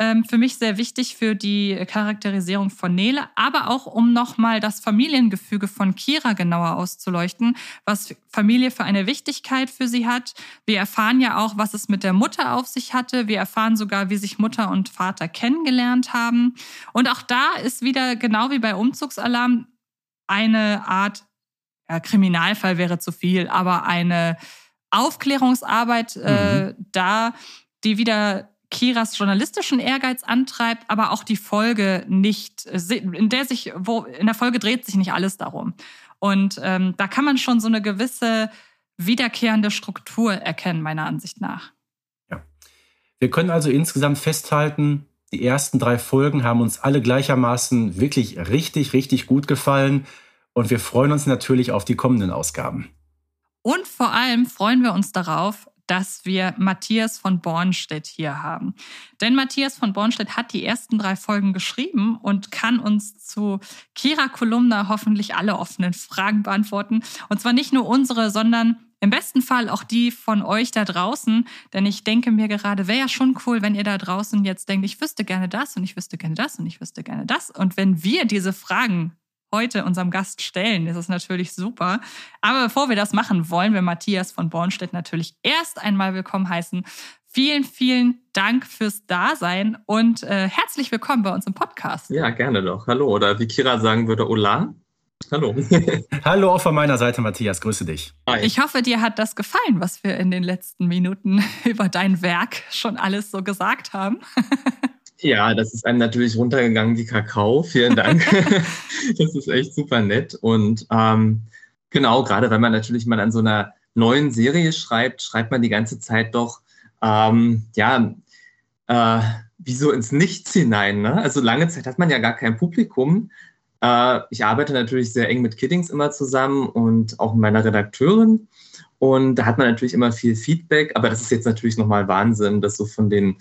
ähm, für mich sehr wichtig für die Charakterisierung von Nele, aber auch um nochmal das Familiengefüge von Kira genauer auszuleuchten, was Familie für eine Wichtigkeit für sie hat. Wir erfahren ja auch, was es mit der Mutter auf sich hatte. Wir erfahren sogar, wie sich Mutter und Vater kennengelernt haben. Und auch da ist wieder genau wie bei Umzugsalarm eine Art, ja, Kriminalfall wäre zu viel, aber eine Aufklärungsarbeit äh, mhm. da, die wieder Kiras journalistischen Ehrgeiz antreibt, aber auch die Folge nicht, in der sich, wo in der Folge dreht sich nicht alles darum. Und ähm, da kann man schon so eine gewisse wiederkehrende Struktur erkennen, meiner Ansicht nach. Ja. Wir können also insgesamt festhalten, Die ersten drei Folgen haben uns alle gleichermaßen wirklich richtig, richtig gut gefallen. Und wir freuen uns natürlich auf die kommenden Ausgaben. Und vor allem freuen wir uns darauf, dass wir Matthias von Bornstedt hier haben. Denn Matthias von Bornstedt hat die ersten drei Folgen geschrieben und kann uns zu Kira Kolumna hoffentlich alle offenen Fragen beantworten. Und zwar nicht nur unsere, sondern im besten Fall auch die von euch da draußen, denn ich denke mir gerade, wäre ja schon cool, wenn ihr da draußen jetzt denkt, ich wüsste gerne das und ich wüsste gerne das und ich wüsste gerne das. Und wenn wir diese Fragen heute unserem Gast stellen. Ist natürlich super. Aber bevor wir das machen, wollen wir Matthias von Bornstedt natürlich erst einmal willkommen heißen. Vielen, vielen Dank fürs Dasein und äh, herzlich willkommen bei uns im Podcast. Ja, gerne doch. Hallo. Oder wie Kira sagen würde, Hola. Hallo. [laughs] Hallo auch von meiner Seite, Matthias. Grüße dich. Hi. Ich hoffe, dir hat das gefallen, was wir in den letzten Minuten [laughs] über dein Werk schon alles so gesagt haben. [laughs] Ja, das ist einem natürlich runtergegangen wie Kakao. Vielen Dank. das ist echt super nett. Und ähm, genau, gerade wenn man natürlich mal an so einer neuen Serie schreibt, schreibt man die ganze Zeit doch, ähm, ja, äh, wie so ins Nichts hinein. Ne? Also lange Zeit hat man ja gar kein Publikum. Äh, ich arbeite natürlich sehr eng mit Kiddings immer zusammen und auch mit meiner Redakteurin. Und da hat man natürlich immer viel Feedback, aber das ist jetzt natürlich nochmal Wahnsinn, das so von den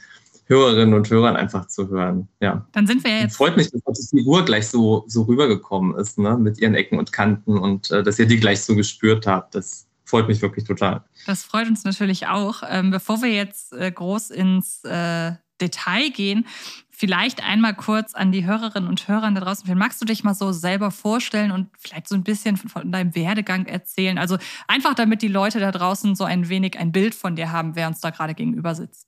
Hörerinnen und Hörern einfach zu hören. Ja. Dann sind wir ja jetzt. Freut mich, dass die Figur gleich so, so rübergekommen ist, ne? mit ihren Ecken und Kanten und äh, dass ihr die gleich so gespürt habt. Das freut mich wirklich total. Das freut uns natürlich auch. Ähm, bevor wir jetzt äh, groß ins äh, Detail gehen, vielleicht einmal kurz an die Hörerinnen und Hörer da draußen. Magst du dich mal so selber vorstellen und vielleicht so ein bisschen von deinem Werdegang erzählen? Also einfach, damit die Leute da draußen so ein wenig ein Bild von dir haben, wer uns da gerade gegenüber sitzt.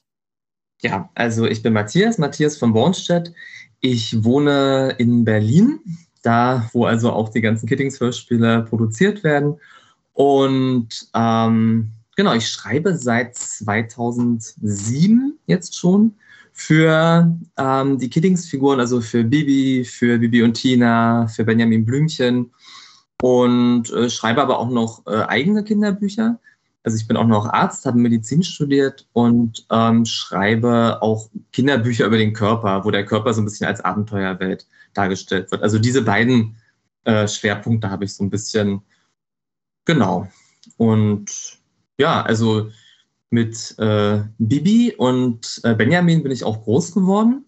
Ja, also ich bin Matthias, Matthias von Bornstedt. Ich wohne in Berlin, da wo also auch die ganzen Kittings-Hörspiele produziert werden. Und ähm, genau, ich schreibe seit 2007 jetzt schon für ähm, die Kittings-Figuren, also für Bibi, für Bibi und Tina, für Benjamin Blümchen und äh, schreibe aber auch noch äh, eigene Kinderbücher. Also ich bin auch noch Arzt, habe Medizin studiert und ähm, schreibe auch Kinderbücher über den Körper, wo der Körper so ein bisschen als Abenteuerwelt dargestellt wird. Also diese beiden äh, Schwerpunkte habe ich so ein bisschen genau. Und ja, also mit äh, Bibi und äh, Benjamin bin ich auch groß geworden.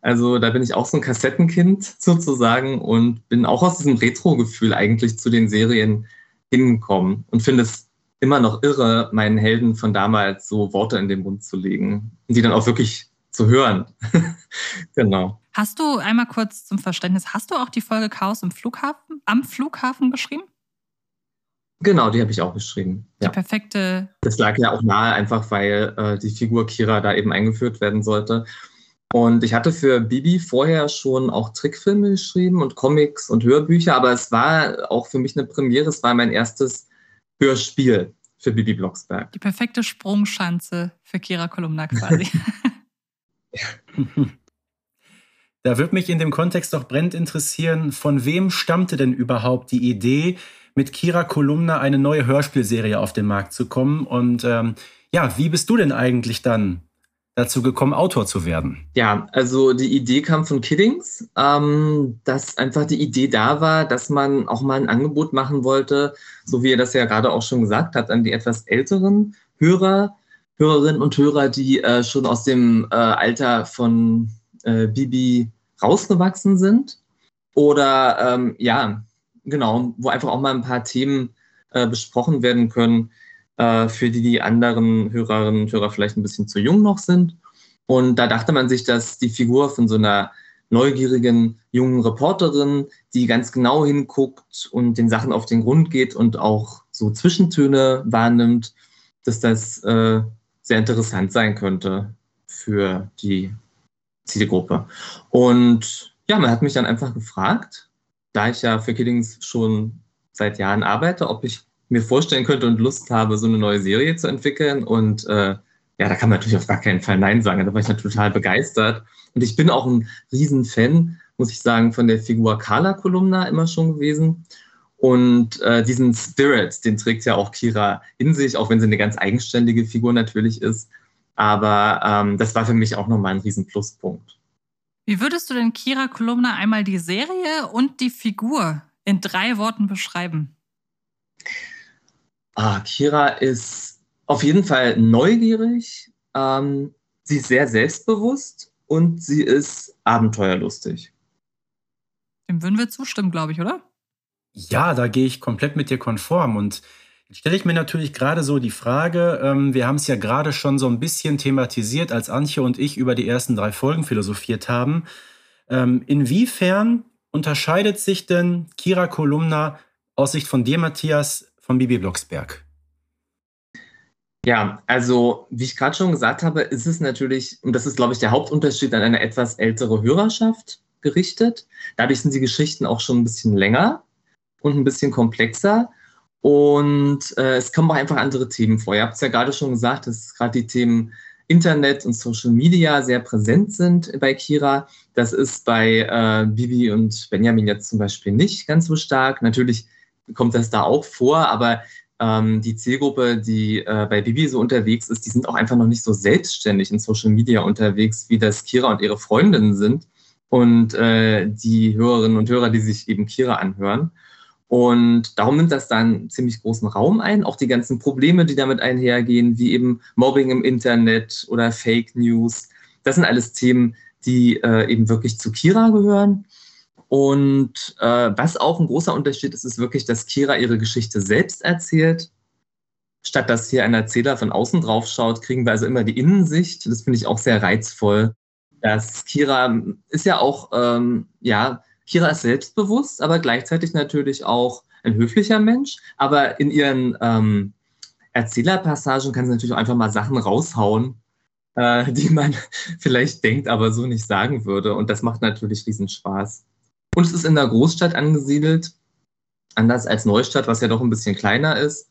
Also da bin ich auch so ein Kassettenkind sozusagen und bin auch aus diesem Retro-Gefühl eigentlich zu den Serien hingekommen und finde es immer noch irre, meinen Helden von damals so Worte in den Mund zu legen und die dann auch wirklich zu hören. [laughs] genau. Hast du einmal kurz zum Verständnis, hast du auch die Folge Chaos im Flughafen, am Flughafen geschrieben? Genau, die habe ich auch geschrieben. Die ja. perfekte. Das lag ja auch nahe, einfach weil äh, die Figur Kira da eben eingeführt werden sollte. Und ich hatte für Bibi vorher schon auch Trickfilme geschrieben und Comics und Hörbücher, aber es war auch für mich eine Premiere. Es war mein erstes Hörspiel für Bibi Blocksberg. Die perfekte Sprungschanze für Kira Kolumna quasi. [laughs] Da würde mich in dem Kontext doch brennend interessieren, von wem stammte denn überhaupt die Idee, mit Kira Kolumna eine neue Hörspielserie auf den Markt zu kommen? Und ähm, ja, wie bist du denn eigentlich dann dazu gekommen, Autor zu werden? Ja, also die Idee kam von Kiddings, ähm, dass einfach die Idee da war, dass man auch mal ein Angebot machen wollte, so wie er das ja gerade auch schon gesagt hat, an die etwas älteren Hörer, Hörerinnen und Hörer, die äh, schon aus dem äh, Alter von äh, Bibi rausgewachsen sind. Oder ähm, ja, genau, wo einfach auch mal ein paar Themen äh, besprochen werden können, äh, für die die anderen Hörerinnen und Hörer vielleicht ein bisschen zu jung noch sind. Und da dachte man sich, dass die Figur von so einer neugierigen jungen Reporterin, die ganz genau hinguckt und den Sachen auf den Grund geht und auch so Zwischentöne wahrnimmt, dass das äh, sehr interessant sein könnte für die Zielgruppe. Und ja, man hat mich dann einfach gefragt, da ich ja für Kiddings schon seit Jahren arbeite, ob ich mir vorstellen könnte und Lust habe, so eine neue Serie zu entwickeln. Und äh, ja, da kann man natürlich auf gar keinen Fall Nein sagen. Da war ich natürlich total begeistert. Und ich bin auch ein Riesenfan, muss ich sagen, von der Figur Carla Kolumna immer schon gewesen. Und äh, diesen Spirit, den trägt ja auch Kira in sich, auch wenn sie eine ganz eigenständige Figur natürlich ist. Aber ähm, das war für mich auch nochmal ein Riesenpluspunkt. Wie würdest du denn Kira Kolumna einmal die Serie und die Figur in drei Worten beschreiben? Ah, Kira ist auf jeden Fall neugierig, ähm, sie ist sehr selbstbewusst und sie ist abenteuerlustig. Dem würden wir zustimmen, glaube ich, oder? Ja, da gehe ich komplett mit dir konform. Und stelle ich mir natürlich gerade so die Frage, ähm, wir haben es ja gerade schon so ein bisschen thematisiert, als Antje und ich über die ersten drei Folgen philosophiert haben. Ähm, inwiefern unterscheidet sich denn Kira Kolumna aus Sicht von dir, Matthias, von Bibi Blocksberg? Ja, also wie ich gerade schon gesagt habe, ist es natürlich, und das ist, glaube ich, der Hauptunterschied an eine etwas ältere Hörerschaft gerichtet. Dadurch sind die Geschichten auch schon ein bisschen länger und ein bisschen komplexer. Und äh, es kommen auch einfach andere Themen vor. Ihr habt es ja gerade schon gesagt, dass gerade die Themen Internet und Social Media sehr präsent sind bei Kira. Das ist bei äh, Bibi und Benjamin jetzt zum Beispiel nicht ganz so stark. Natürlich kommt das da auch vor, aber ähm, die Zielgruppe, die äh, bei Bibi so unterwegs ist, die sind auch einfach noch nicht so selbstständig in Social Media unterwegs, wie das Kira und ihre Freundinnen sind und äh, die Hörerinnen und Hörer, die sich eben Kira anhören. Und darum nimmt das dann ziemlich großen Raum ein. Auch die ganzen Probleme, die damit einhergehen, wie eben Mobbing im Internet oder Fake News. Das sind alles Themen, die äh, eben wirklich zu Kira gehören. Und äh, was auch ein großer Unterschied ist, ist wirklich, dass Kira ihre Geschichte selbst erzählt. Statt dass hier ein Erzähler von außen drauf schaut, kriegen wir also immer die Innensicht. Das finde ich auch sehr reizvoll. Das Kira ist ja auch, ähm, ja, Kira ist selbstbewusst, aber gleichzeitig natürlich auch ein höflicher Mensch. Aber in ihren ähm, Erzählerpassagen kann sie natürlich auch einfach mal Sachen raushauen, äh, die man [laughs] vielleicht denkt, aber so nicht sagen würde. Und das macht natürlich riesen Spaß. Und es ist in der Großstadt angesiedelt, anders als Neustadt, was ja doch ein bisschen kleiner ist.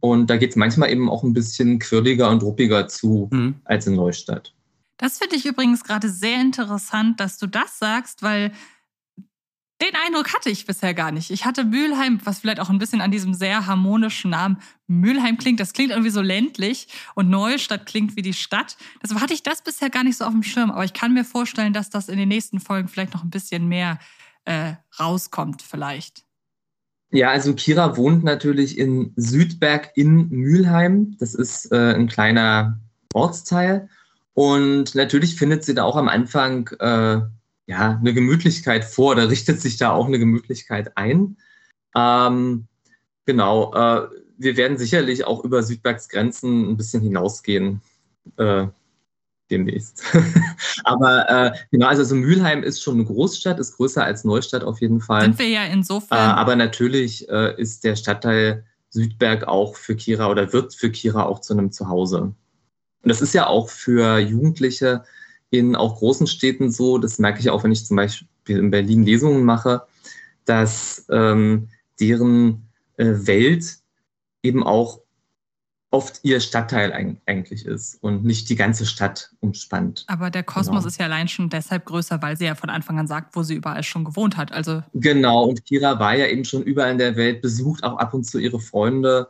Und da geht es manchmal eben auch ein bisschen quirliger und ruppiger zu mhm. als in Neustadt. Das finde ich übrigens gerade sehr interessant, dass du das sagst, weil den Eindruck hatte ich bisher gar nicht. Ich hatte Mülheim, was vielleicht auch ein bisschen an diesem sehr harmonischen Namen Mülheim klingt. Das klingt irgendwie so ländlich und Neustadt klingt wie die Stadt. Deshalb hatte ich das bisher gar nicht so auf dem Schirm. Aber ich kann mir vorstellen, dass das in den nächsten Folgen vielleicht noch ein bisschen mehr äh, rauskommt vielleicht. Ja, also Kira wohnt natürlich in Südberg in Mülheim. Das ist äh, ein kleiner Ortsteil. Und natürlich findet sie da auch am Anfang äh, ja, eine Gemütlichkeit vor. Da richtet sich da auch eine Gemütlichkeit ein. Ähm, genau. Äh, wir werden sicherlich auch über Südbergs Grenzen ein bisschen hinausgehen. Äh, demnächst. [laughs] Aber äh, genau, also so Mülheim ist schon eine Großstadt, ist größer als Neustadt auf jeden Fall. Sind wir ja insofern. Äh, aber natürlich äh, ist der Stadtteil Südberg auch für Kira oder wird für Kira auch zu einem Zuhause. Und das ist ja auch für Jugendliche in auch großen Städten so, das merke ich auch, wenn ich zum Beispiel in Berlin Lesungen mache, dass ähm, deren äh, Welt eben auch oft ihr Stadtteil eigentlich ist und nicht die ganze Stadt umspannt. Aber der Kosmos genau. ist ja allein schon deshalb größer, weil sie ja von Anfang an sagt, wo sie überall schon gewohnt hat. Also genau, und Kira war ja eben schon überall in der Welt, besucht auch ab und zu ihre Freunde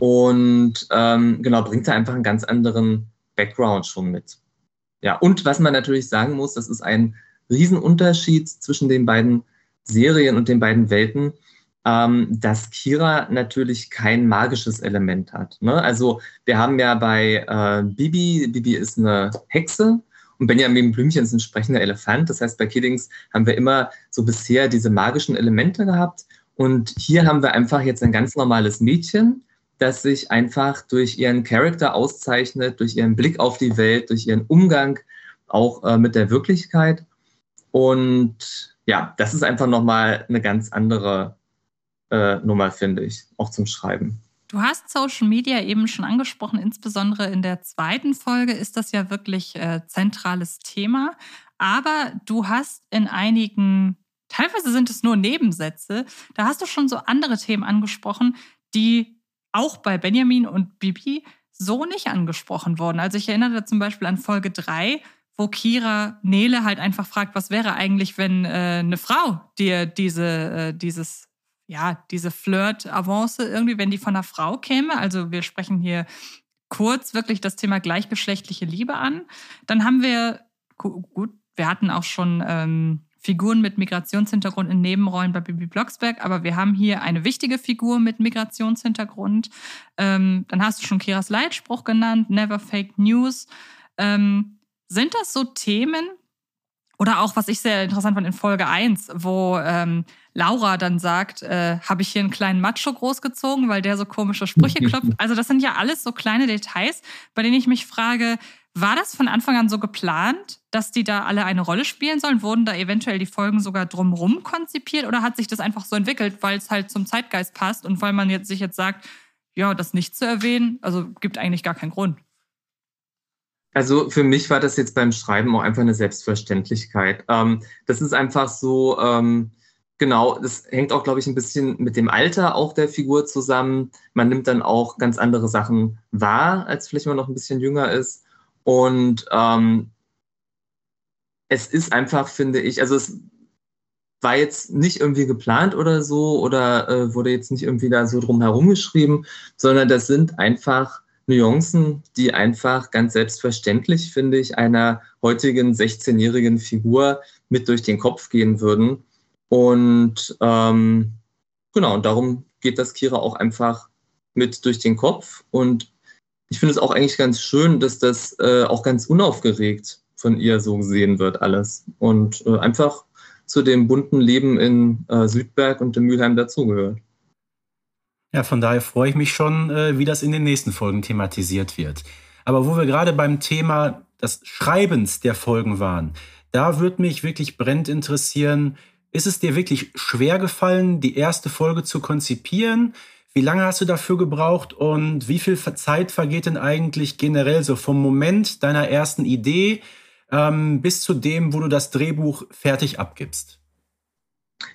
und ähm, genau, bringt da einfach einen ganz anderen Background schon mit. Ja, und was man natürlich sagen muss, das ist ein Riesenunterschied zwischen den beiden Serien und den beiden Welten ähm, dass Kira natürlich kein magisches Element hat. Ne? Also wir haben ja bei äh, Bibi, Bibi ist eine Hexe und Benjamin Blümchen ist ein sprechender Elefant. Das heißt, bei Kiddings haben wir immer so bisher diese magischen Elemente gehabt. Und hier haben wir einfach jetzt ein ganz normales Mädchen, das sich einfach durch ihren Charakter auszeichnet, durch ihren Blick auf die Welt, durch ihren Umgang auch äh, mit der Wirklichkeit. Und ja, das ist einfach nochmal eine ganz andere äh, Nummer, finde ich, auch zum Schreiben. Du hast Social Media eben schon angesprochen, insbesondere in der zweiten Folge ist das ja wirklich äh, zentrales Thema. Aber du hast in einigen, teilweise sind es nur Nebensätze, da hast du schon so andere Themen angesprochen, die auch bei Benjamin und Bibi so nicht angesprochen wurden. Also ich erinnere zum Beispiel an Folge 3, wo Kira Nele halt einfach fragt, was wäre eigentlich, wenn äh, eine Frau dir diese, äh, dieses ja, diese Flirt-Avance irgendwie, wenn die von einer Frau käme. Also wir sprechen hier kurz wirklich das Thema gleichgeschlechtliche Liebe an. Dann haben wir, gut, wir hatten auch schon ähm, Figuren mit Migrationshintergrund in Nebenrollen bei Bibi Blocksberg, aber wir haben hier eine wichtige Figur mit Migrationshintergrund. Ähm, dann hast du schon Kiras Leitspruch genannt, Never Fake News. Ähm, sind das so Themen, oder auch, was ich sehr interessant fand in Folge 1, wo ähm, Laura dann sagt, äh, habe ich hier einen kleinen Macho großgezogen, weil der so komische Sprüche klopft. [laughs] Also das sind ja alles so kleine Details, bei denen ich mich frage, war das von Anfang an so geplant, dass die da alle eine Rolle spielen sollen? Wurden da eventuell die Folgen sogar drumrum konzipiert oder hat sich das einfach so entwickelt, weil es halt zum Zeitgeist passt und weil man jetzt sich jetzt sagt, ja, das nicht zu erwähnen, also gibt eigentlich gar keinen Grund. Also für mich war das jetzt beim Schreiben auch einfach eine Selbstverständlichkeit. Ähm, das ist einfach so, ähm, genau, das hängt auch, glaube ich, ein bisschen mit dem Alter auch der Figur zusammen. Man nimmt dann auch ganz andere Sachen wahr, als vielleicht man noch ein bisschen jünger ist. Und ähm, es ist einfach, finde ich, also es war jetzt nicht irgendwie geplant oder so oder äh, wurde jetzt nicht irgendwie da so drum herum geschrieben, sondern das sind einfach Nuancen, die einfach ganz selbstverständlich, finde ich, einer heutigen 16-jährigen Figur mit durch den Kopf gehen würden. Und ähm, genau, und darum geht das Kira auch einfach mit durch den Kopf. Und ich finde es auch eigentlich ganz schön, dass das äh, auch ganz unaufgeregt von ihr so gesehen wird, alles. Und äh, einfach zu dem bunten Leben in äh, Südberg und in Mülheim dazugehört. Ja, von daher freue ich mich schon, äh, wie das in den nächsten Folgen thematisiert wird. Aber wo wir gerade beim Thema des Schreibens der Folgen waren, da würde mich wirklich brennend interessieren, ist es dir wirklich schwer gefallen, die erste Folge zu konzipieren? Wie lange hast du dafür gebraucht und wie viel Zeit vergeht denn eigentlich generell so vom Moment deiner ersten Idee ähm, bis zu dem, wo du das Drehbuch fertig abgibst?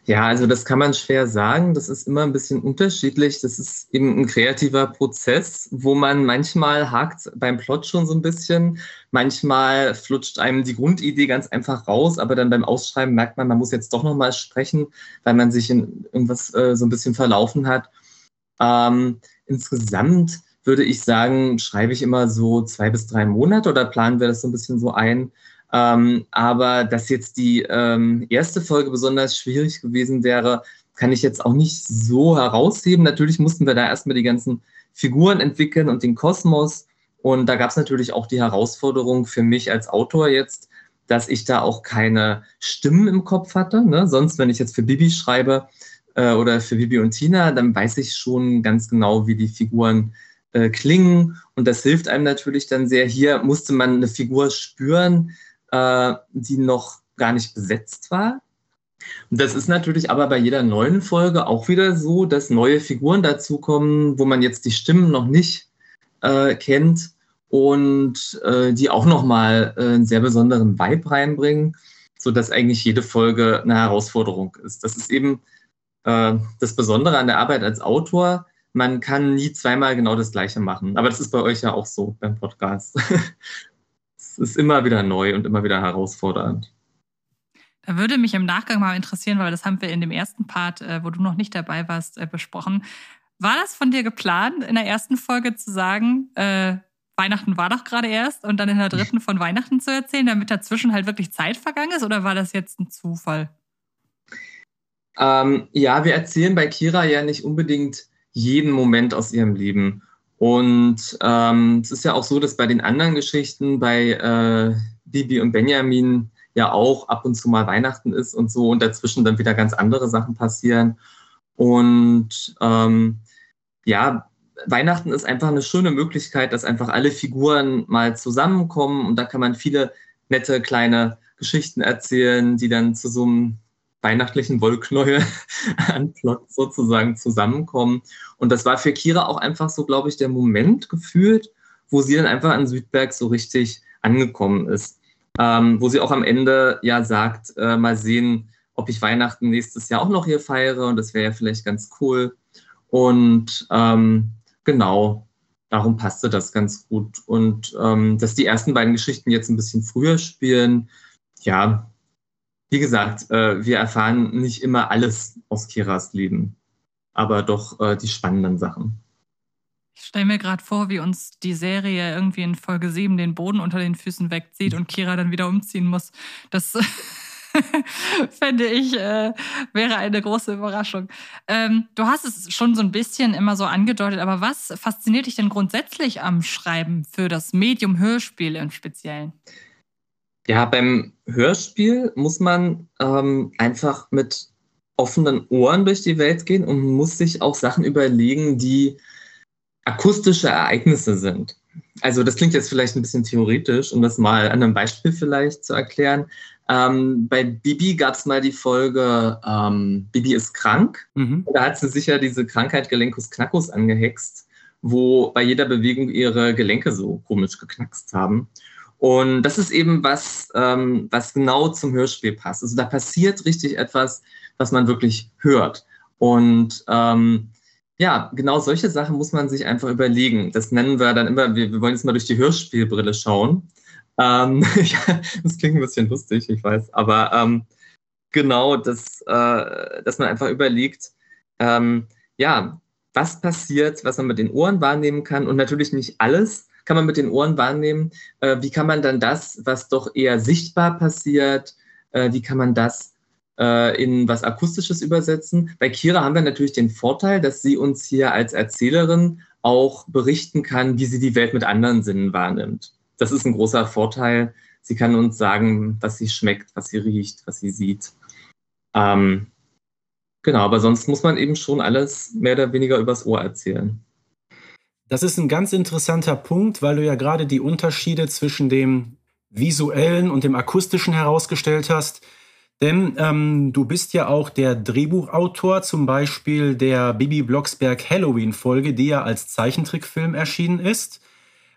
Ja, also das kann man schwer sagen. Das ist immer ein bisschen unterschiedlich. Das ist eben ein kreativer Prozess, wo man manchmal hakt beim Plot schon so ein bisschen. Manchmal flutscht einem die Grundidee ganz einfach raus, aber dann beim Ausschreiben merkt man, man muss jetzt doch nochmal sprechen, weil man sich in irgendwas äh, so ein bisschen verlaufen hat. Ähm, insgesamt würde ich sagen, schreibe ich immer so zwei bis drei Monate oder planen wir das so ein bisschen so ein. Ähm, aber dass jetzt die ähm, erste Folge besonders schwierig gewesen wäre, kann ich jetzt auch nicht so herausheben. Natürlich mussten wir da erstmal die ganzen Figuren entwickeln und den Kosmos. Und da gab es natürlich auch die Herausforderung für mich als Autor jetzt, dass ich da auch keine Stimmen im Kopf hatte. Ne? Sonst, wenn ich jetzt für Bibi schreibe, äh, oder für Bibi und Tina, dann weiß ich schon ganz genau, wie die Figuren äh, klingen. Und das hilft einem natürlich dann sehr. Hier musste man eine Figur spüren, äh, die noch gar nicht besetzt war. Das ist natürlich aber bei jeder neuen Folge auch wieder so, dass neue Figuren dazukommen, wo man jetzt die Stimmen noch nicht äh, kennt und äh, die auch nochmal äh, einen sehr besonderen Vibe reinbringen, sodass eigentlich jede Folge eine Herausforderung ist. Das ist eben das Besondere an der Arbeit als Autor, man kann nie zweimal genau das Gleiche machen. Aber das ist bei euch ja auch so beim Podcast. [laughs] es ist immer wieder neu und immer wieder herausfordernd. Da würde mich im Nachgang mal interessieren, weil das haben wir in dem ersten Part, äh, wo du noch nicht dabei warst, äh, besprochen. War das von dir geplant, in der ersten Folge zu sagen, äh, Weihnachten war doch gerade erst und dann in der dritten von Weihnachten zu erzählen, damit dazwischen halt wirklich Zeit vergangen ist? Oder war das jetzt ein Zufall? Ähm, ja, wir erzählen bei Kira ja nicht unbedingt jeden Moment aus ihrem Leben. Und ähm, es ist ja auch so, dass bei den anderen Geschichten, bei äh, Bibi und Benjamin, ja auch ab und zu mal Weihnachten ist und so und dazwischen dann wieder ganz andere Sachen passieren. Und ähm, ja, Weihnachten ist einfach eine schöne Möglichkeit, dass einfach alle Figuren mal zusammenkommen und da kann man viele nette kleine Geschichten erzählen, die dann zu so einem weihnachtlichen Wollknäuel [laughs] an Plot sozusagen zusammenkommen. Und das war für Kira auch einfach so, glaube ich, der Moment gefühlt, wo sie dann einfach an Südberg so richtig angekommen ist. Ähm, wo sie auch am Ende ja sagt, äh, mal sehen, ob ich Weihnachten nächstes Jahr auch noch hier feiere und das wäre ja vielleicht ganz cool. Und ähm, genau, darum passte das ganz gut. Und ähm, dass die ersten beiden Geschichten jetzt ein bisschen früher spielen, ja, wie gesagt, äh, wir erfahren nicht immer alles aus Kiras Leben, aber doch äh, die spannenden Sachen. Ich stelle mir gerade vor, wie uns die Serie irgendwie in Folge 7 den Boden unter den Füßen wegzieht und Kira dann wieder umziehen muss. Das [laughs] fände ich, äh, wäre eine große Überraschung. Ähm, du hast es schon so ein bisschen immer so angedeutet, aber was fasziniert dich denn grundsätzlich am Schreiben für das Medium Hörspiel im Speziellen? Ja, beim Hörspiel muss man ähm, einfach mit offenen Ohren durch die Welt gehen und muss sich auch Sachen überlegen, die akustische Ereignisse sind. Also das klingt jetzt vielleicht ein bisschen theoretisch, um das mal an einem Beispiel vielleicht zu erklären. Ähm, bei Bibi gab es mal die Folge ähm, Bibi ist krank. Mhm. Da hat sie sicher diese Krankheit Gelenkus Knackus angehext, wo bei jeder Bewegung ihre Gelenke so komisch geknackst haben. Und das ist eben was, ähm, was genau zum Hörspiel passt. Also da passiert richtig etwas, was man wirklich hört. Und ähm, ja, genau solche Sachen muss man sich einfach überlegen. Das nennen wir dann immer, wir, wir wollen jetzt mal durch die Hörspielbrille schauen. Ähm, [laughs] das klingt ein bisschen lustig, ich weiß, aber ähm, genau, das, äh, dass man einfach überlegt, ähm, ja, was passiert, was man mit den Ohren wahrnehmen kann und natürlich nicht alles kann man mit den Ohren wahrnehmen. Äh, wie kann man dann das, was doch eher sichtbar passiert, äh, wie kann man das äh, in was Akustisches übersetzen. Bei Kira haben wir natürlich den Vorteil, dass sie uns hier als Erzählerin auch berichten kann, wie sie die Welt mit anderen Sinnen wahrnimmt. Das ist ein großer Vorteil. Sie kann uns sagen, was sie schmeckt, was sie riecht, was sie sieht. Ähm, genau, aber sonst muss man eben schon alles mehr oder weniger übers Ohr erzählen. Das ist ein ganz interessanter Punkt, weil du ja gerade die Unterschiede zwischen dem visuellen und dem akustischen herausgestellt hast. Denn ähm, du bist ja auch der Drehbuchautor zum Beispiel der Bibi Blocksberg Halloween-Folge, die ja als Zeichentrickfilm erschienen ist.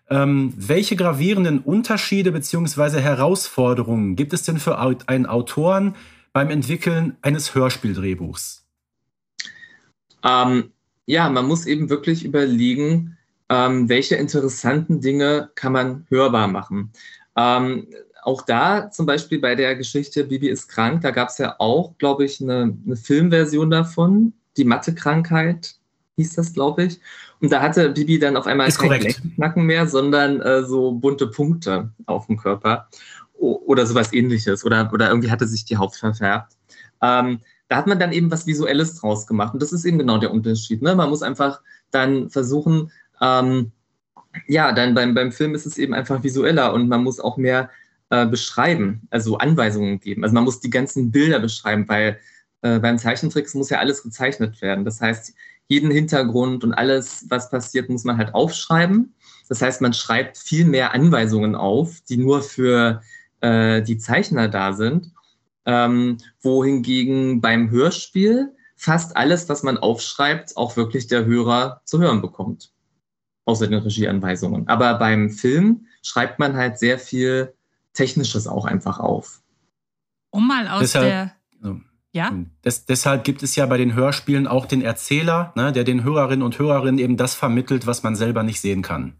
Ähm, welche gravierenden Unterschiede bzw. Herausforderungen gibt es denn für einen Autoren beim Entwickeln eines Hörspieldrehbuchs? Ähm, ja, man muss eben wirklich überlegen, ähm, welche interessanten Dinge kann man hörbar machen. Ähm, auch da zum Beispiel bei der Geschichte Bibi ist krank, da gab es ja auch, glaube ich, eine, eine Filmversion davon, die Mathe-Krankheit hieß das, glaube ich. Und da hatte Bibi dann auf einmal ist kein Nacken mehr, sondern äh, so bunte Punkte auf dem Körper o oder sowas ähnliches. Oder, oder irgendwie hatte sich die Haut verfärbt. Ähm, da hat man dann eben was Visuelles draus gemacht. Und das ist eben genau der Unterschied. Ne? Man muss einfach dann versuchen, ähm, ja, dann beim, beim Film ist es eben einfach visueller und man muss auch mehr äh, beschreiben, also Anweisungen geben. Also man muss die ganzen Bilder beschreiben, weil äh, beim Zeichentricks muss ja alles gezeichnet werden. Das heißt, jeden Hintergrund und alles, was passiert, muss man halt aufschreiben. Das heißt, man schreibt viel mehr Anweisungen auf, die nur für äh, die Zeichner da sind. Ähm, wohingegen beim Hörspiel fast alles, was man aufschreibt, auch wirklich der Hörer zu hören bekommt. Außer den Regieanweisungen. Aber beim Film schreibt man halt sehr viel Technisches auch einfach auf. Um mal aus deshalb, der. Also, ja? Des, deshalb gibt es ja bei den Hörspielen auch den Erzähler, ne, der den Hörerinnen und Hörerinnen eben das vermittelt, was man selber nicht sehen kann.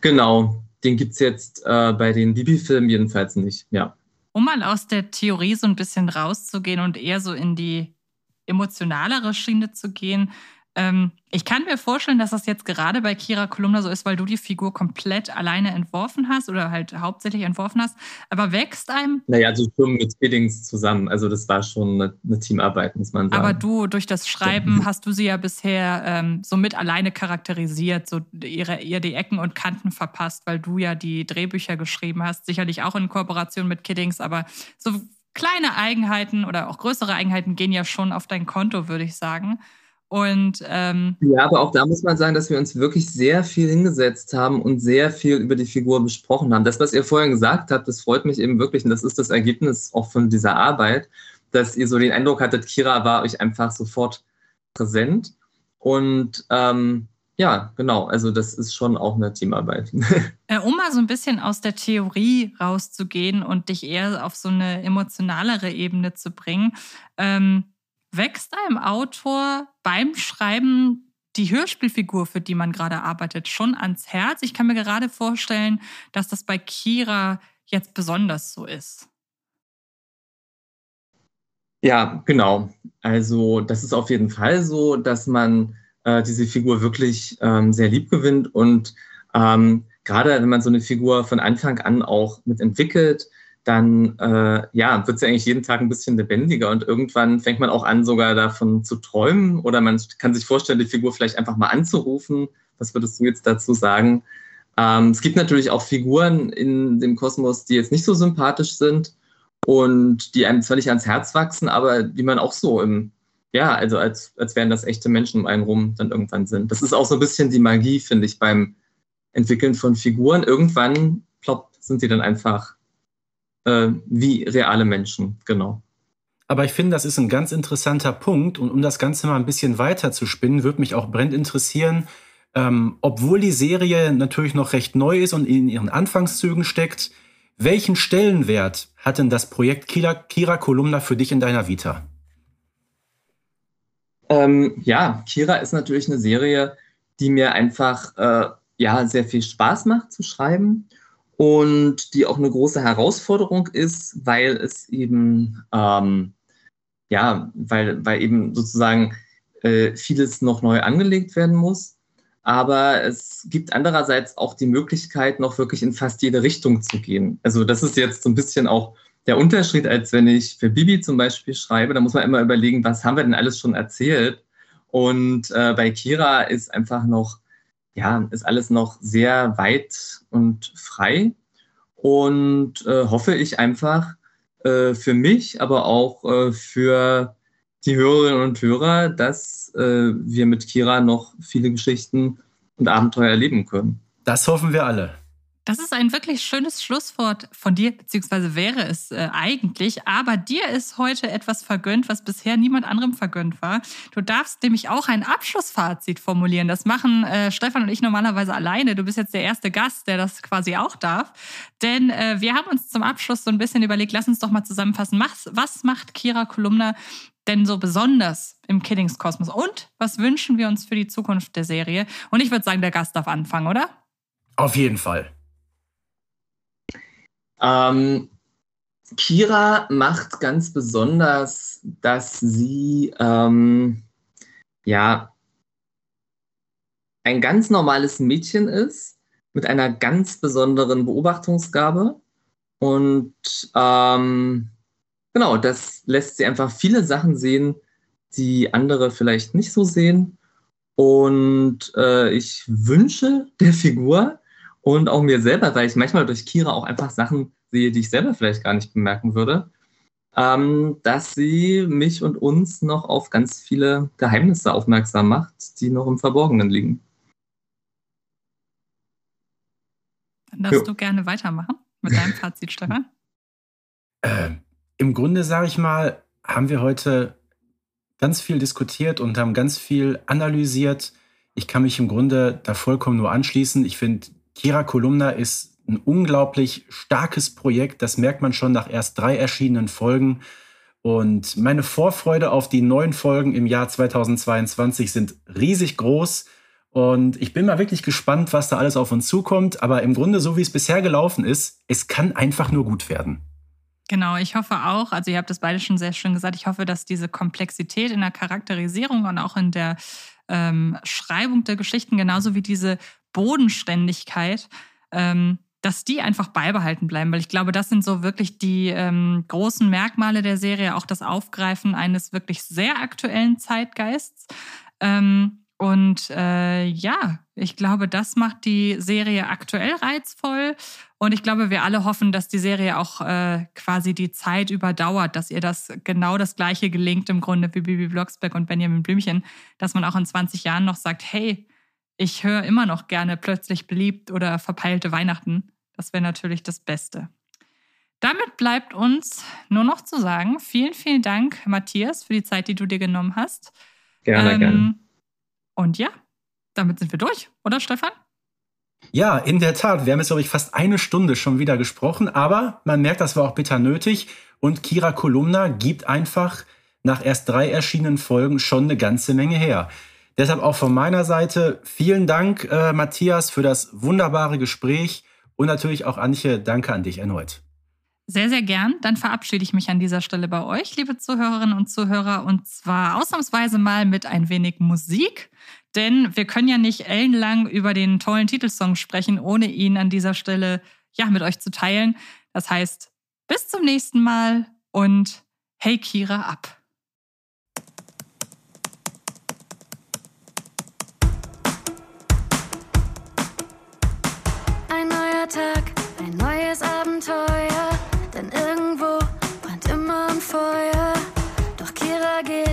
Genau, den gibt es jetzt äh, bei den Bibi-Filmen jedenfalls nicht, ja. Um mal aus der Theorie so ein bisschen rauszugehen und eher so in die emotionalere Schiene zu gehen, ähm, ich kann mir vorstellen, dass das jetzt gerade bei Kira Kolumna so ist, weil du die Figur komplett alleine entworfen hast oder halt hauptsächlich entworfen hast. Aber wächst einem. Naja, also schon mit Biddings zusammen. Also das war schon eine, eine, Teamarbeit, muss man sagen. Aber du, durch das Schreiben, ja. hast du sie ja bisher ähm, so mit alleine charakterisiert, so ihre, ihr die Ecken und Kanten verpasst, weil du ja die Drehbücher geschrieben hast. Sicherlich auch in Kooperation mit Kiddings, aber so kleine Eigenheiten oder auch größere Eigenheiten gehen ja schon auf dein Konto, würde ich sagen. Und ähm, ja, aber auch da muss man sagen, dass wir uns wirklich sehr viel hingesetzt haben und sehr viel über die Figur besprochen haben. Das, was ihr vorhin gesagt habt, das freut mich eben wirklich und das ist das Ergebnis auch von dieser Arbeit, dass ihr so den Eindruck hattet, Kira war euch einfach sofort präsent. Und ähm, ja, genau, also das ist schon auch eine Teamarbeit. [laughs] Äh, um mal so ein bisschen aus der Theorie rauszugehen und dich eher auf so eine emotionalere Ebene zu bringen. Ähm, wächst einem Autor beim Schreiben die Hörspielfigur, für die man gerade arbeitet, schon ans Herz? Ich kann mir gerade vorstellen, dass das bei Kira jetzt besonders so ist. Ja, genau. Also das ist auf jeden Fall so, dass man äh, diese Figur wirklich ähm, sehr lieb gewinnt und ähm, gerade wenn man so eine Figur von Anfang an auch mitentwickelt, dann äh, ja, wird sie eigentlich jeden Tag ein bisschen lebendiger und irgendwann fängt man auch an, sogar davon zu träumen oder man kann sich vorstellen, die Figur vielleicht einfach mal anzurufen. Was würdest du jetzt dazu sagen? Ähm, es gibt natürlich auch Figuren in dem Kosmos, die jetzt nicht so sympathisch sind und die einem zwar nicht ans Herz wachsen, aber die man auch so im, ja, also als, als wären das echte Menschen um einen rum dann irgendwann sind. Das ist auch so ein bisschen die Magie, finde ich, beim Entwickeln von Figuren. Irgendwann, plopp, sind sie dann einfach äh, wie reale Menschen, genau. Aber ich finde, das ist ein ganz interessanter Punkt. Und um das Ganze mal ein bisschen weiter zu spinnen, würde mich auch brennend interessieren, ähm, obwohl die Serie natürlich noch recht neu ist und in ihren Anfangszügen steckt, welchen Stellenwert hat denn das Projekt Kira, Kira Kolumna für dich in deiner Vita? Ähm, ja, Kira ist natürlich eine Serie, die mir einfach äh, ja, sehr viel Spaß macht zu schreiben und die auch eine große Herausforderung ist, weil es eben, ähm, ja, weil, weil eben sozusagen äh, vieles noch neu angelegt werden muss. Aber es gibt andererseits auch die Möglichkeit, noch wirklich in fast jede Richtung zu gehen. Also das ist jetzt so ein bisschen auch der Unterschied, als wenn ich für Bibi zum Beispiel schreibe. Da muss man immer überlegen, was haben wir denn alles schon erzählt? Und äh, bei Kira ist einfach noch ja, ist alles noch sehr weit und frei und äh, hoffe ich einfach äh, für mich, aber auch äh, für die Hörerinnen und Hörer, dass äh, wir mit Kira noch viele Geschichten und Abenteuer erleben können. Das hoffen wir alle. Das ist ein wirklich schönes Schlusswort von dir, beziehungsweise wäre es äh, eigentlich. Aber dir ist heute etwas vergönnt, was bisher niemand anderem vergönnt war. Du darfst nämlich auch ein Abschlussfazit formulieren. Das machen äh, Stefan und ich normalerweise alleine. Du bist jetzt der erste Gast, der das quasi auch darf. Denn äh, wir haben uns zum Abschluss so ein bisschen überlegt, lass uns doch mal zusammenfassen. Was, was macht Kira Kolumna denn so besonders im Kiddings-Kosmos? Und was wünschen wir uns für die Zukunft der Serie? Und ich würde sagen, der Gast darf anfangen, oder? Auf jeden Fall. Ähm, Kira macht ganz besonders, dass sie ähm, ja ein ganz normales Mädchen ist mit einer ganz besonderen Beobachtungsgabe. Und ähm, genau, das lässt sie einfach viele Sachen sehen, die andere vielleicht nicht so sehen. Und äh, ich wünsche der Figur, und auch mir selber, weil ich manchmal durch Kira auch einfach Sachen sehe, die ich selber vielleicht gar nicht bemerken würde, ähm, dass sie mich und uns noch auf ganz viele Geheimnisse aufmerksam macht, die noch im Verborgenen liegen. Dann darfst jo. du gerne weitermachen mit deinem Fazit, Stefan. [laughs] Äh, Im Grunde, sage ich mal, haben wir heute ganz viel diskutiert und haben ganz viel analysiert. Ich kann mich im Grunde da vollkommen nur anschließen. Ich finde, Kira Kolumna ist ein unglaublich starkes Projekt. Das merkt man schon nach erst drei erschienenen Folgen. Und meine Vorfreude auf die neuen Folgen im Jahr 2022 sind riesig groß. Und ich bin mal wirklich gespannt, was da alles auf uns zukommt. Aber im Grunde, so wie es bisher gelaufen ist, es kann einfach nur gut werden. Genau, ich hoffe auch, also ihr habt es beide schon sehr schön gesagt, ich hoffe, dass diese Komplexität in der Charakterisierung und auch in der ähm, Schreibung der Geschichten, genauso wie diese Bodenständigkeit, ähm, dass die einfach beibehalten bleiben, weil ich glaube, das sind so wirklich die ähm, großen Merkmale der Serie, auch das Aufgreifen eines wirklich sehr aktuellen Zeitgeists. Ähm, und äh, ja, ich glaube, das macht die Serie aktuell reizvoll. Und ich glaube, wir alle hoffen, dass die Serie auch äh, quasi die Zeit überdauert, dass ihr das genau das Gleiche gelingt im Grunde wie Bibi Blocksberg und Benjamin Blümchen, dass man auch in 20 Jahren noch sagt, hey, ich höre immer noch gerne plötzlich beliebt oder verpeilte Weihnachten. Das wäre natürlich das Beste. Damit bleibt uns nur noch zu sagen, vielen, vielen Dank, Matthias, für die Zeit, die du dir genommen hast. Gerne, ähm, gerne. Und ja, damit sind wir durch, oder Stefan? Ja, in der Tat. Wir haben jetzt, glaube ich, fast eine Stunde schon wieder gesprochen, aber man merkt, das war auch bitter nötig. Und Kira Kolumna gibt einfach nach erst drei erschienenen Folgen schon eine ganze Menge her. Deshalb auch von meiner Seite vielen Dank, äh, Matthias, für das wunderbare Gespräch und natürlich auch Antje, danke an dich erneut. Sehr, sehr gern. Dann verabschiede ich mich an dieser Stelle bei euch, liebe Zuhörerinnen und Zuhörer, und zwar ausnahmsweise mal mit ein wenig Musik. Denn wir können ja nicht ellenlang über den tollen Titelsong sprechen, ohne ihn an dieser Stelle ja mit euch zu teilen. Das heißt, bis zum nächsten Mal und hey Kira ab. Ein neuer Tag, ein neues Abenteuer, Feuer. Doch Kira geht